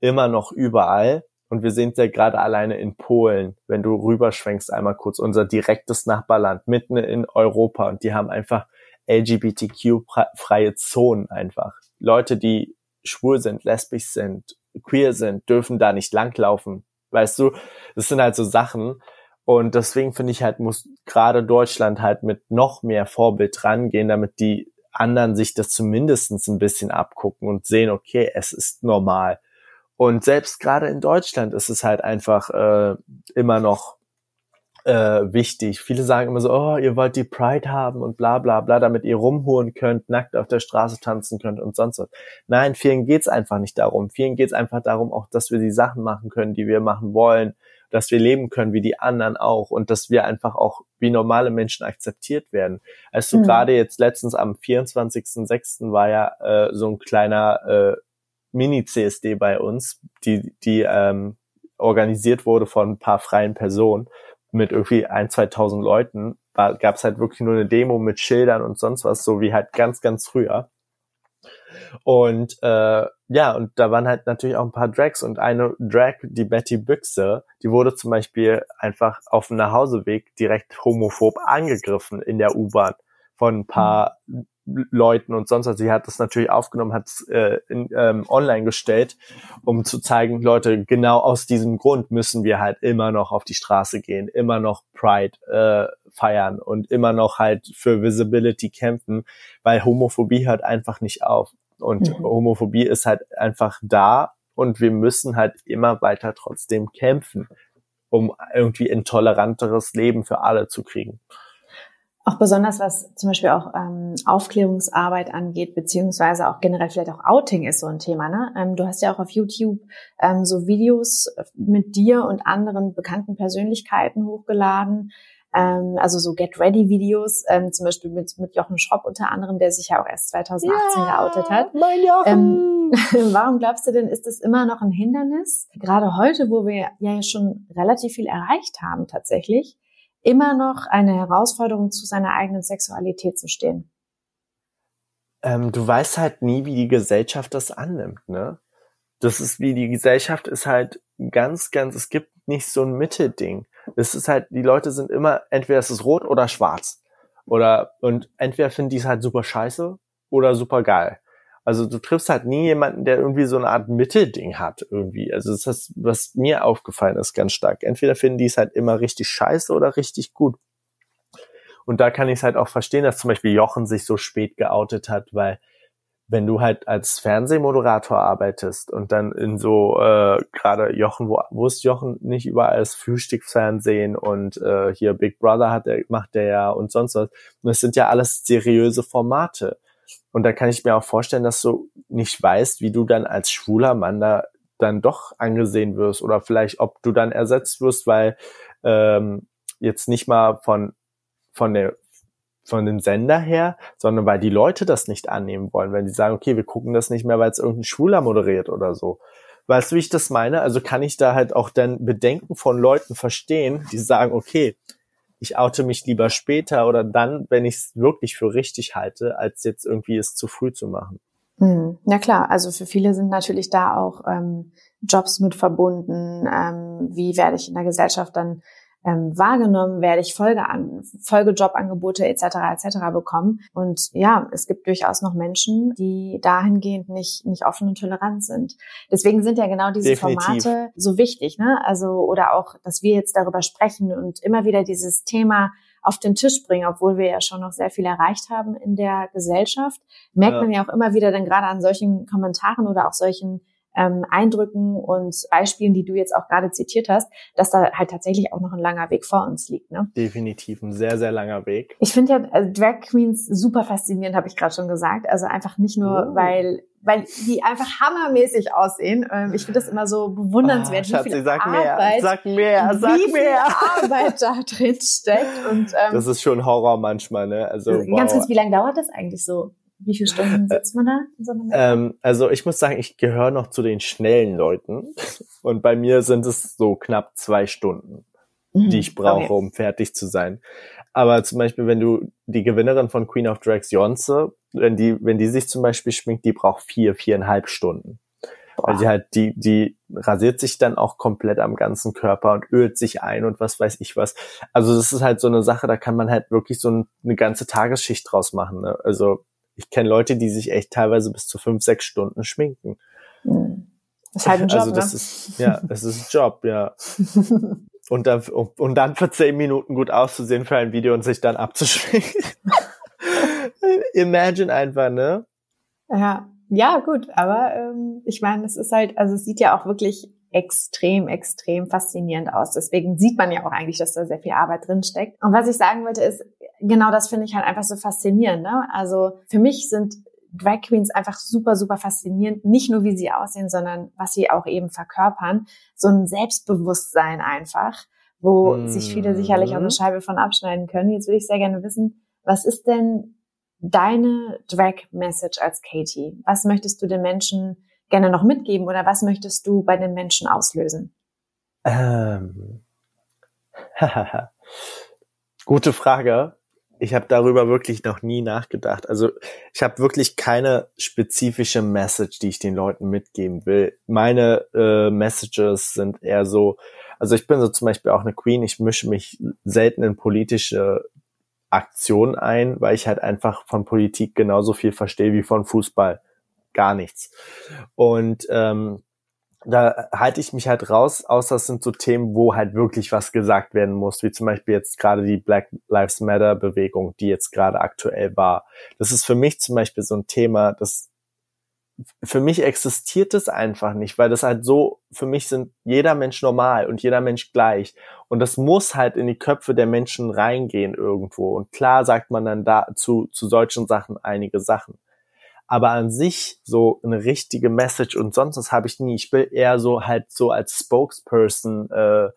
Speaker 1: immer noch überall. Und wir sehen es ja gerade alleine in Polen, wenn du rüberschwenkst einmal kurz, unser direktes Nachbarland mitten in Europa. Und die haben einfach LGBTQ-freie Zonen einfach. Leute, die schwul sind, lesbisch sind, queer sind, dürfen da nicht langlaufen. Weißt du, das sind halt so Sachen, und deswegen finde ich halt, muss gerade Deutschland halt mit noch mehr Vorbild rangehen, damit die anderen sich das zumindestens ein bisschen abgucken und sehen, okay, es ist normal. Und selbst gerade in Deutschland ist es halt einfach äh, immer noch äh, wichtig. Viele sagen immer so, oh, ihr wollt die Pride haben und bla bla bla, damit ihr rumhuren könnt, nackt auf der Straße tanzen könnt und sonst was. Nein, vielen geht's einfach nicht darum. Vielen geht's einfach darum, auch, dass wir die Sachen machen können, die wir machen wollen, dass wir leben können wie die anderen auch und dass wir einfach auch wie normale Menschen akzeptiert werden. Also mhm. gerade jetzt letztens am 24.06. war ja äh, so ein kleiner äh, Mini-CSD bei uns, die, die ähm, organisiert wurde von ein paar freien Personen mit irgendwie ein, 2000 Leuten. Gab es halt wirklich nur eine Demo mit Schildern und sonst was, so wie halt ganz, ganz früher. Und äh, ja, und da waren halt natürlich auch ein paar Drags und eine Drag, die Betty Büchse, die wurde zum Beispiel einfach auf dem Nachhauseweg direkt homophob angegriffen in der U-Bahn von ein paar mhm. Leuten und sonst was. Sie hat das natürlich aufgenommen, hat es äh, ähm, online gestellt, um zu zeigen, Leute, genau aus diesem Grund müssen wir halt immer noch auf die Straße gehen, immer noch Pride äh, feiern und immer noch halt für Visibility kämpfen, weil Homophobie hört einfach nicht auf. Und mhm. Homophobie ist halt einfach da und wir müssen halt immer weiter trotzdem kämpfen, um irgendwie intoleranteres Leben für alle zu kriegen.
Speaker 2: Auch besonders was zum Beispiel auch ähm, Aufklärungsarbeit angeht, beziehungsweise auch generell vielleicht auch Outing ist so ein Thema. Ne? Ähm, du hast ja auch auf YouTube ähm, so Videos mit dir und anderen bekannten Persönlichkeiten hochgeladen, ähm, also so Get Ready Videos, ähm, zum Beispiel mit, mit Jochen Schropp unter anderem, der sich ja auch erst 2018 ja, geoutet hat.
Speaker 1: Mein Jochen!
Speaker 2: Ähm, warum glaubst du denn, ist das immer noch ein Hindernis? Gerade heute, wo wir ja schon relativ viel erreicht haben tatsächlich, immer noch eine Herausforderung zu seiner eigenen Sexualität zu stehen.
Speaker 1: Ähm, du weißt halt nie, wie die Gesellschaft das annimmt, ne? Das ist wie die Gesellschaft ist halt ganz, ganz, es gibt nicht so ein Mittelding. Es ist halt, die Leute sind immer, entweder es ist rot oder schwarz. Oder, und entweder finden die es halt super scheiße oder super geil. Also du triffst halt nie jemanden, der irgendwie so eine Art Mittelding hat irgendwie. Also das ist, was mir aufgefallen ist, ganz stark. Entweder finden die es halt immer richtig scheiße oder richtig gut. Und da kann ich es halt auch verstehen, dass zum Beispiel Jochen sich so spät geoutet hat, weil wenn du halt als Fernsehmoderator arbeitest und dann in so äh, gerade Jochen, wo, wo ist Jochen nicht überall das Frühstücksfernsehen und äh, hier Big Brother hat er, macht der ja und sonst was. Und das sind ja alles seriöse Formate. Und da kann ich mir auch vorstellen, dass du nicht weißt, wie du dann als schwuler Mann da dann doch angesehen wirst oder vielleicht, ob du dann ersetzt wirst, weil ähm, jetzt nicht mal von von der von dem Sender her, sondern weil die Leute das nicht annehmen wollen, wenn die sagen, okay, wir gucken das nicht mehr, weil es irgendein Schwuler moderiert oder so. Weißt du, wie ich das meine? Also kann ich da halt auch dann Bedenken von Leuten verstehen, die sagen, okay, ich oute mich lieber später oder dann, wenn ich es wirklich für richtig halte, als jetzt irgendwie es zu früh zu machen.
Speaker 2: Hm, ja klar, also für viele sind natürlich da auch ähm, Jobs mit verbunden. Ähm, wie werde ich in der Gesellschaft dann ähm, wahrgenommen, werde ich Folge an, Folgejobangebote etc. etc. bekommen. Und ja, es gibt durchaus noch Menschen, die dahingehend nicht nicht offen und tolerant sind. Deswegen sind ja genau diese Definitiv. Formate so wichtig, ne? Also oder auch, dass wir jetzt darüber sprechen und immer wieder dieses Thema auf den Tisch bringen, obwohl wir ja schon noch sehr viel erreicht haben in der Gesellschaft, merkt ja. man ja auch immer wieder dann gerade an solchen Kommentaren oder auch solchen ähm, Eindrücken und Beispielen, die du jetzt auch gerade zitiert hast, dass da halt tatsächlich auch noch ein langer Weg vor uns liegt. Ne?
Speaker 1: Definitiv ein sehr, sehr langer Weg.
Speaker 2: Ich finde ja also Drag Queens super faszinierend, habe ich gerade schon gesagt. Also einfach nicht nur, oh. weil weil die einfach hammermäßig aussehen. Ähm, ich finde das immer so bewundernswert, oh,
Speaker 1: Schatzi, wie viel sag Arbeit, mehr, sag mehr, sag
Speaker 2: wie
Speaker 1: mehr.
Speaker 2: Viel Arbeit da drin steckt. Und,
Speaker 1: ähm, das ist schon Horror manchmal, ne?
Speaker 2: Also wow. ganz kurz, wie lange dauert das eigentlich so? Wie viele Stunden sitzt man da in so einem
Speaker 1: ähm, Also ich muss sagen, ich gehöre noch zu den schnellen Leuten. Und bei mir sind es so knapp zwei Stunden, mhm. die ich brauche, okay. um fertig zu sein. Aber zum Beispiel, wenn du die Gewinnerin von Queen of Drags, Jonze, wenn die, wenn die sich zum Beispiel schminkt, die braucht vier, viereinhalb Stunden. Boah. Weil die halt, die, die rasiert sich dann auch komplett am ganzen Körper und ölt sich ein und was weiß ich was. Also das ist halt so eine Sache, da kann man halt wirklich so eine ganze Tagesschicht draus machen. Ne? Also ich kenne Leute, die sich echt teilweise bis zu fünf, sechs Stunden schminken.
Speaker 2: Hm. Das ist halt ein Job,
Speaker 1: also das
Speaker 2: ne?
Speaker 1: ist, ja, es ist ein Job, ja. und dann, und dann für zehn Minuten gut auszusehen für ein Video und sich dann abzuschminken. Imagine einfach, ne?
Speaker 2: Ja, ja, gut, aber ähm, ich meine, es ist halt, also es sieht ja auch wirklich extrem, extrem faszinierend aus. Deswegen sieht man ja auch eigentlich, dass da sehr viel Arbeit drin steckt. Und was ich sagen wollte ist, genau das finde ich halt einfach so faszinierend. Ne? Also für mich sind Drag Queens einfach super, super faszinierend. Nicht nur, wie sie aussehen, sondern was sie auch eben verkörpern. So ein Selbstbewusstsein einfach, wo mhm. sich viele sicherlich auch eine Scheibe von abschneiden können. Jetzt würde ich sehr gerne wissen, was ist denn deine Drag-Message als Katie? Was möchtest du den Menschen gerne noch mitgeben oder was möchtest du bei den Menschen auslösen?
Speaker 1: Ähm. Gute Frage. Ich habe darüber wirklich noch nie nachgedacht. Also ich habe wirklich keine spezifische Message, die ich den Leuten mitgeben will. Meine äh, Messages sind eher so, also ich bin so zum Beispiel auch eine Queen, ich mische mich selten in politische Aktionen ein, weil ich halt einfach von Politik genauso viel verstehe wie von Fußball gar nichts. Und ähm, da halte ich mich halt raus, außer es sind so Themen, wo halt wirklich was gesagt werden muss, wie zum Beispiel jetzt gerade die Black Lives Matter Bewegung, die jetzt gerade aktuell war. Das ist für mich zum Beispiel so ein Thema, das für mich existiert es einfach nicht, weil das halt so, für mich sind jeder Mensch normal und jeder Mensch gleich. Und das muss halt in die Köpfe der Menschen reingehen irgendwo. Und klar sagt man dann da zu, zu solchen Sachen einige Sachen aber an sich so eine richtige Message und sonst was habe ich nie. Ich will eher so halt so als Spokesperson äh,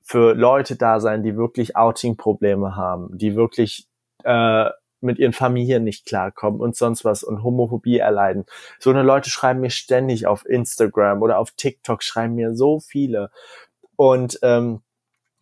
Speaker 1: für Leute da sein, die wirklich Outing-Probleme haben, die wirklich äh, mit ihren Familien nicht klarkommen und sonst was und Homophobie erleiden. So eine Leute schreiben mir ständig auf Instagram oder auf TikTok, schreiben mir so viele. Und ähm,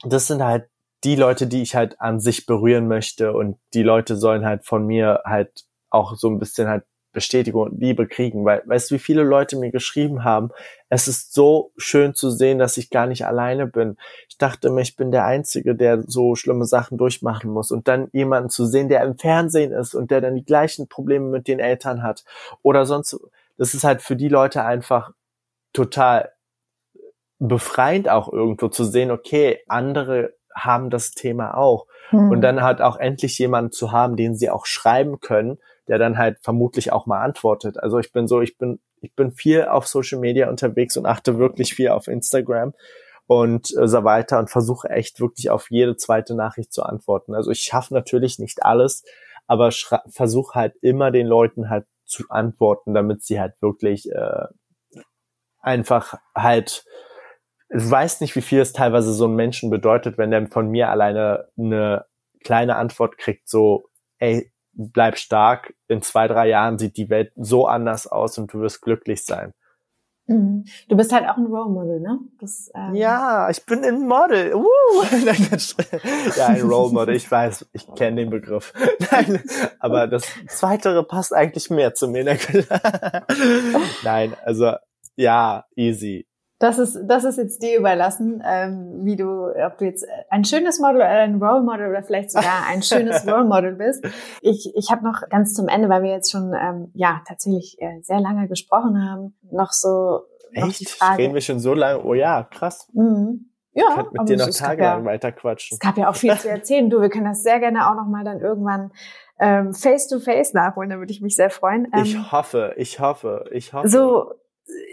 Speaker 1: das sind halt die Leute, die ich halt an sich berühren möchte und die Leute sollen halt von mir halt auch so ein bisschen halt Bestätigung und Liebe kriegen, weil weißt du, wie viele Leute mir geschrieben haben, es ist so schön zu sehen, dass ich gar nicht alleine bin. Ich dachte mir, ich bin der Einzige, der so schlimme Sachen durchmachen muss und dann jemanden zu sehen, der im Fernsehen ist und der dann die gleichen Probleme mit den Eltern hat oder sonst, das ist halt für die Leute einfach total befreiend auch irgendwo zu sehen, okay, andere haben das Thema auch. Hm. Und dann halt auch endlich jemanden zu haben, den sie auch schreiben können, der dann halt vermutlich auch mal antwortet. Also ich bin so, ich bin, ich bin viel auf Social Media unterwegs und achte wirklich viel auf Instagram und äh, so weiter und versuche echt wirklich auf jede zweite Nachricht zu antworten. Also ich schaffe natürlich nicht alles, aber versuche halt immer den Leuten halt zu antworten, damit sie halt wirklich äh, einfach halt ich weiß nicht, wie viel es teilweise so ein Menschen bedeutet, wenn der von mir alleine eine kleine Antwort kriegt, so, ey, bleib stark, in zwei, drei Jahren sieht die Welt so anders aus und du wirst glücklich sein.
Speaker 2: Mhm. Du bist halt auch ein Role Model, ne? Das,
Speaker 1: ähm ja, ich bin ein Model. Uh. ja, ein Role Model. Ich weiß, ich kenne den Begriff. Nein, aber das Zweitere passt eigentlich mehr zu mir. Nein, also ja, easy.
Speaker 2: Das ist, das ist jetzt dir überlassen, ähm, wie du, ob du jetzt ein schönes Model oder ein Role Model oder vielleicht sogar ein schönes Role Model bist. Ich, ich habe noch ganz zum Ende, weil wir jetzt schon ähm, ja tatsächlich äh, sehr lange gesprochen haben, noch so
Speaker 1: Echt? Noch die Frage. Reden wir schon so lange? Oh ja, krass.
Speaker 2: Mhm. Ja,
Speaker 1: ich könnte mit dir noch tagelang ja, weiter quatschen.
Speaker 2: Es gab ja auch viel zu erzählen. Du, wir können das sehr gerne auch noch mal dann irgendwann ähm, face to face nachholen. Da würde ich mich sehr freuen.
Speaker 1: Ähm, ich hoffe, ich hoffe, ich hoffe.
Speaker 2: So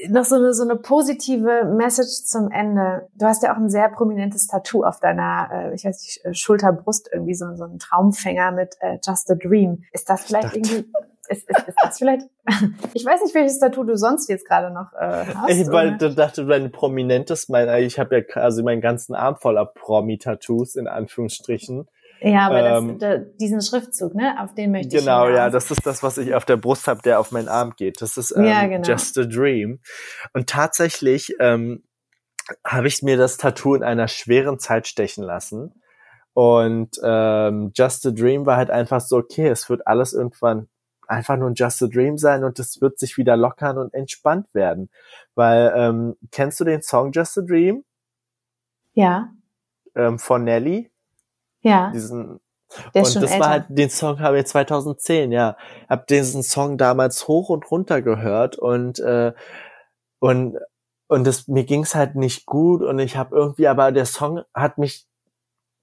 Speaker 2: noch so eine, so eine positive Message zum Ende. Du hast ja auch ein sehr prominentes Tattoo auf deiner, äh, ich weiß nicht, äh, Schulterbrust, irgendwie so, so ein Traumfänger mit äh, Just a Dream. Ist das vielleicht irgendwie, ist, ist, ist das vielleicht, ich weiß nicht, welches Tattoo du sonst jetzt gerade noch äh, hast.
Speaker 1: Ich weil, du dachte, dein prominentes, mein, ich habe ja quasi meinen ganzen Arm voller Promi-Tattoos, in Anführungsstrichen.
Speaker 2: Ja, aber ähm, das, diesen Schriftzug, ne, auf den möchte
Speaker 1: genau, ich Genau, ja, das ist das, was ich auf der Brust habe, der auf meinen Arm geht. Das ist ähm, ja, genau. Just a Dream. Und tatsächlich ähm, habe ich mir das Tattoo in einer schweren Zeit stechen lassen. Und ähm, Just a Dream war halt einfach so, okay, es wird alles irgendwann einfach nur ein Just a Dream sein und es wird sich wieder lockern und entspannt werden. Weil, ähm, kennst du den Song Just a Dream?
Speaker 2: Ja.
Speaker 1: Ähm, von Nelly?
Speaker 2: Ja.
Speaker 1: Diesen, der und das älter. war halt, den Song habe ich 2010, ja. Hab diesen Song damals hoch und runter gehört und, äh, und, und das, mir ging's halt nicht gut und ich habe irgendwie, aber der Song hat mich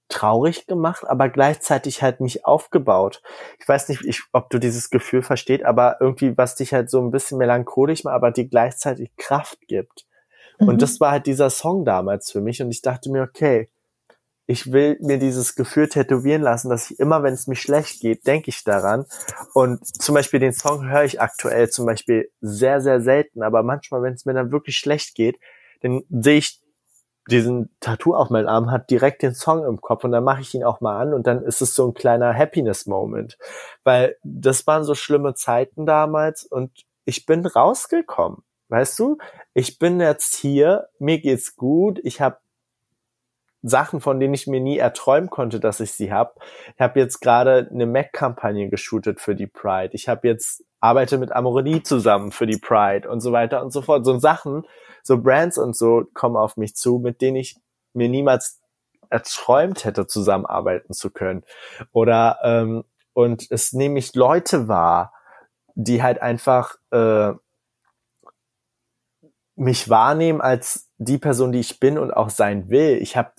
Speaker 1: traurig gemacht, aber gleichzeitig halt mich aufgebaut. Ich weiß nicht, ich, ob du dieses Gefühl versteht, aber irgendwie, was dich halt so ein bisschen melancholisch macht, aber dir gleichzeitig Kraft gibt. Mhm. Und das war halt dieser Song damals für mich und ich dachte mir, okay, ich will mir dieses Gefühl tätowieren lassen, dass ich immer, wenn es mir schlecht geht, denke ich daran. Und zum Beispiel den Song höre ich aktuell zum Beispiel sehr, sehr selten, aber manchmal, wenn es mir dann wirklich schlecht geht, dann sehe ich diesen Tattoo auf meinem Arm, hat direkt den Song im Kopf und dann mache ich ihn auch mal an und dann ist es so ein kleiner Happiness-Moment. Weil das waren so schlimme Zeiten damals und ich bin rausgekommen. Weißt du, ich bin jetzt hier, mir geht's gut, ich habe Sachen, von denen ich mir nie erträumen konnte, dass ich sie habe. Ich habe jetzt gerade eine Mac-Kampagne geshootet für die Pride. Ich habe jetzt arbeite mit Amorelie zusammen für die Pride und so weiter und so fort. So Sachen, so Brands und so kommen auf mich zu, mit denen ich mir niemals erträumt hätte, zusammenarbeiten zu können. Oder ähm, und es nehme ich Leute wahr, die halt einfach äh, mich wahrnehmen als die Person, die ich bin und auch sein will. Ich habe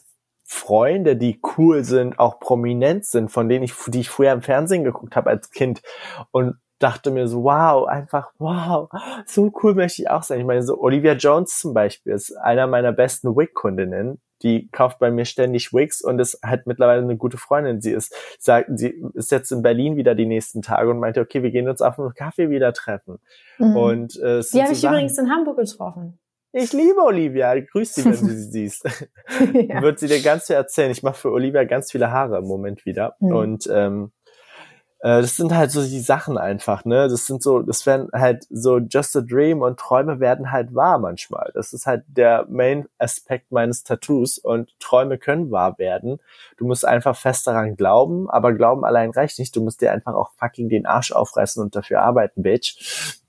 Speaker 1: Freunde, die cool sind, auch prominent sind, von denen ich, die ich früher im Fernsehen geguckt habe als Kind und dachte mir so, wow, einfach, wow, so cool möchte ich auch sein. Ich meine, so Olivia Jones zum Beispiel ist einer meiner besten Wig-Kundinnen. Die kauft bei mir ständig Wigs und ist halt mittlerweile eine gute Freundin. Sie ist, sagt, sie ist jetzt in Berlin wieder die nächsten Tage und meinte, okay, wir gehen uns auf einen Kaffee wieder treffen. Mhm. Und äh,
Speaker 2: die habe ich übrigens in Hamburg getroffen.
Speaker 1: Ich liebe Olivia. Grüß sie, wenn du sie siehst. ja. Wird sie dir ganz viel erzählen. Ich mache für Olivia ganz viele Haare im Moment wieder. Mhm. Und ähm, Äh, das sind halt so die Sachen einfach, ne? Das sind so, das werden halt so just a dream und Träume werden halt wahr manchmal. Das ist halt der Main Aspekt meines Tattoos und Träume können wahr werden. Du musst einfach fest daran glauben, aber glauben allein reicht nicht. Du musst dir einfach auch fucking den Arsch aufreißen und dafür arbeiten, Bitch.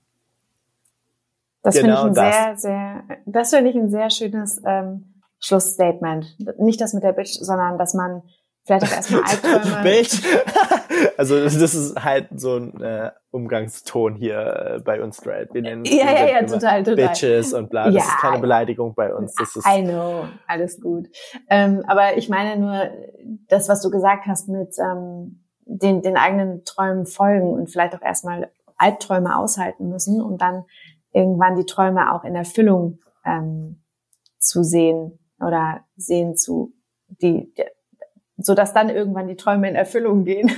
Speaker 2: Das genau finde ich ein das. sehr, sehr, das finde ich ein sehr schönes ähm, Schlussstatement. Nicht das mit der Bitch, sondern dass man vielleicht auch erstmal Albträume.
Speaker 1: Bitch! also das ist halt so ein äh, Umgangston hier äh, bei uns straight. Wir nennen
Speaker 2: ja, ja, ja, total, total.
Speaker 1: Bitches und bla. Das ja, ist keine Beleidigung bei uns. Das ist
Speaker 2: I know, alles gut. Ähm, aber ich meine nur, das, was du gesagt hast mit ähm, den, den eigenen Träumen folgen und vielleicht auch erstmal Albträume aushalten müssen und dann irgendwann die Träume auch in Erfüllung ähm, zu sehen oder sehen zu, die, so dass dann irgendwann die Träume in Erfüllung gehen.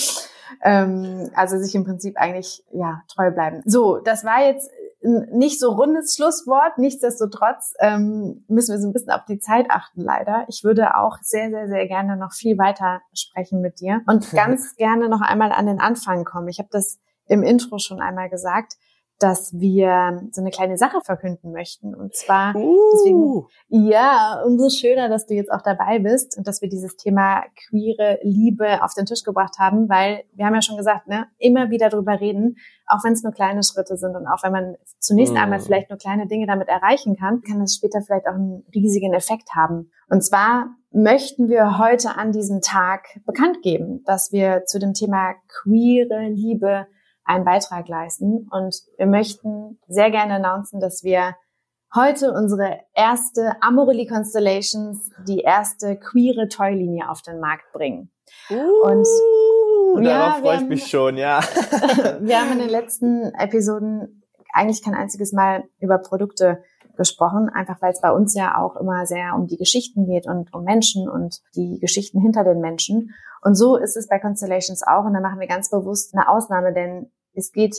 Speaker 2: ähm, also sich im Prinzip eigentlich ja treu bleiben. So, das war jetzt nicht so rundes Schlusswort. Nichtsdestotrotz ähm, müssen wir so ein bisschen auf die Zeit achten, leider. Ich würde auch sehr, sehr, sehr gerne noch viel weiter sprechen mit dir und ganz gerne noch einmal an den Anfang kommen. Ich habe das im Intro schon einmal gesagt dass wir so eine kleine Sache verkünden möchten. Und zwar, uh. deswegen, ja, umso schöner, dass du jetzt auch dabei bist und dass wir dieses Thema queere Liebe auf den Tisch gebracht haben, weil wir haben ja schon gesagt, ne, immer wieder drüber reden, auch wenn es nur kleine Schritte sind und auch wenn man zunächst mm. einmal vielleicht nur kleine Dinge damit erreichen kann, kann das später vielleicht auch einen riesigen Effekt haben. Und zwar möchten wir heute an diesem Tag bekannt geben, dass wir zu dem Thema queere Liebe einen Beitrag leisten. Und wir möchten sehr gerne announcen, dass wir heute unsere erste Amorelie Constellations, die erste queere Toy-Linie auf den Markt bringen.
Speaker 1: Uh, und darauf ja, freue ich mich schon, ja.
Speaker 2: wir haben in den letzten Episoden eigentlich kein einziges Mal über Produkte gesprochen, einfach weil es bei uns ja auch immer sehr um die Geschichten geht und um Menschen und die Geschichten hinter den Menschen. Und so ist es bei Constellations auch. Und da machen wir ganz bewusst eine Ausnahme, denn es geht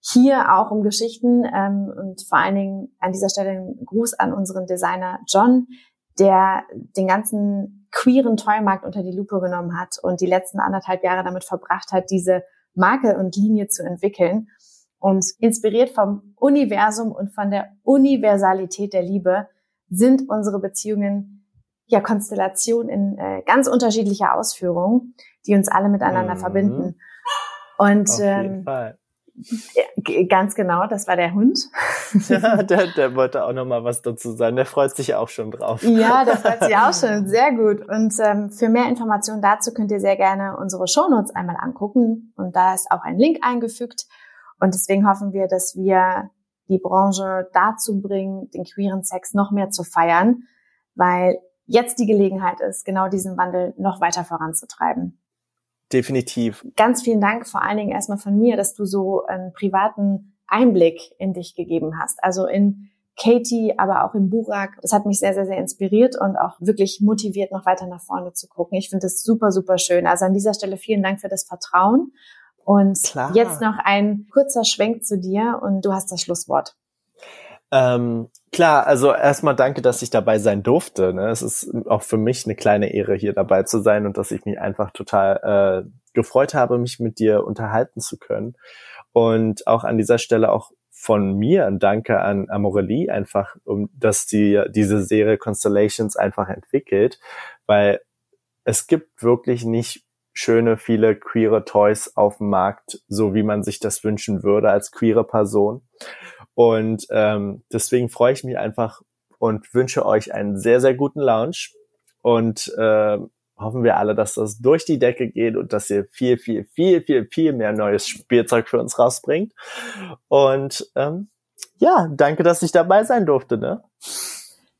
Speaker 2: hier auch um Geschichten ähm, und vor allen Dingen an dieser Stelle ein Gruß an unseren Designer John, der den ganzen queeren Toymarkt unter die Lupe genommen hat und die letzten anderthalb Jahre damit verbracht hat, diese Marke und Linie zu entwickeln. Und inspiriert vom Universum und von der Universalität der Liebe sind unsere Beziehungen ja Konstellationen in äh, ganz unterschiedlicher Ausführung, die uns alle miteinander mhm. verbinden. Und Auf ähm, Fall. Ganz genau, das war der Hund.
Speaker 1: Ja, der, der wollte auch noch mal was dazu sagen. Der freut sich auch schon drauf.
Speaker 2: Ja, der freut sich auch schon. Sehr gut. Und ähm, für mehr Informationen dazu könnt ihr sehr gerne unsere Shownotes einmal angucken. Und da ist auch ein Link eingefügt. Und deswegen hoffen wir, dass wir die Branche dazu bringen, den queeren Sex noch mehr zu feiern, weil jetzt die Gelegenheit ist, genau diesen Wandel noch weiter voranzutreiben.
Speaker 1: Definitiv.
Speaker 2: Ganz vielen Dank vor allen Dingen erstmal von mir, dass du so einen privaten Einblick in dich gegeben hast. Also in Katie, aber auch in Burak. Das hat mich sehr, sehr, sehr inspiriert und auch wirklich motiviert, noch weiter nach vorne zu gucken. Ich finde das super, super schön. Also an dieser Stelle vielen Dank für das Vertrauen. Und Klar. jetzt noch ein kurzer Schwenk zu dir und du hast das Schlusswort.
Speaker 1: Ähm, klar, also erstmal danke, dass ich dabei sein durfte. Ne? Es ist auch für mich eine kleine Ehre, hier dabei zu sein und dass ich mich einfach total äh, gefreut habe, mich mit dir unterhalten zu können. Und auch an dieser Stelle auch von mir ein Danke an Amorelie, einfach, um dass die diese Serie Constellations einfach entwickelt, weil es gibt wirklich nicht schöne, viele queere Toys auf dem Markt, so wie man sich das wünschen würde als queere Person. Und ähm, deswegen freue ich mich einfach und wünsche euch einen sehr, sehr guten Lounge. Und äh, hoffen wir alle, dass das durch die Decke geht und dass ihr viel, viel, viel, viel, viel mehr neues Spielzeug für uns rausbringt. Und ähm, ja, danke, dass ich dabei sein durfte. Ne?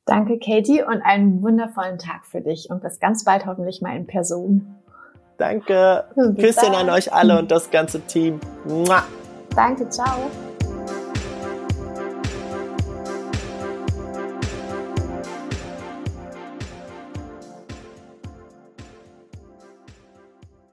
Speaker 2: Danke, Katie, und einen wundervollen Tag für dich und bis ganz bald hoffentlich mal in Person.
Speaker 1: Danke. Küsschen an euch alle und das ganze Team.
Speaker 2: Danke, ciao.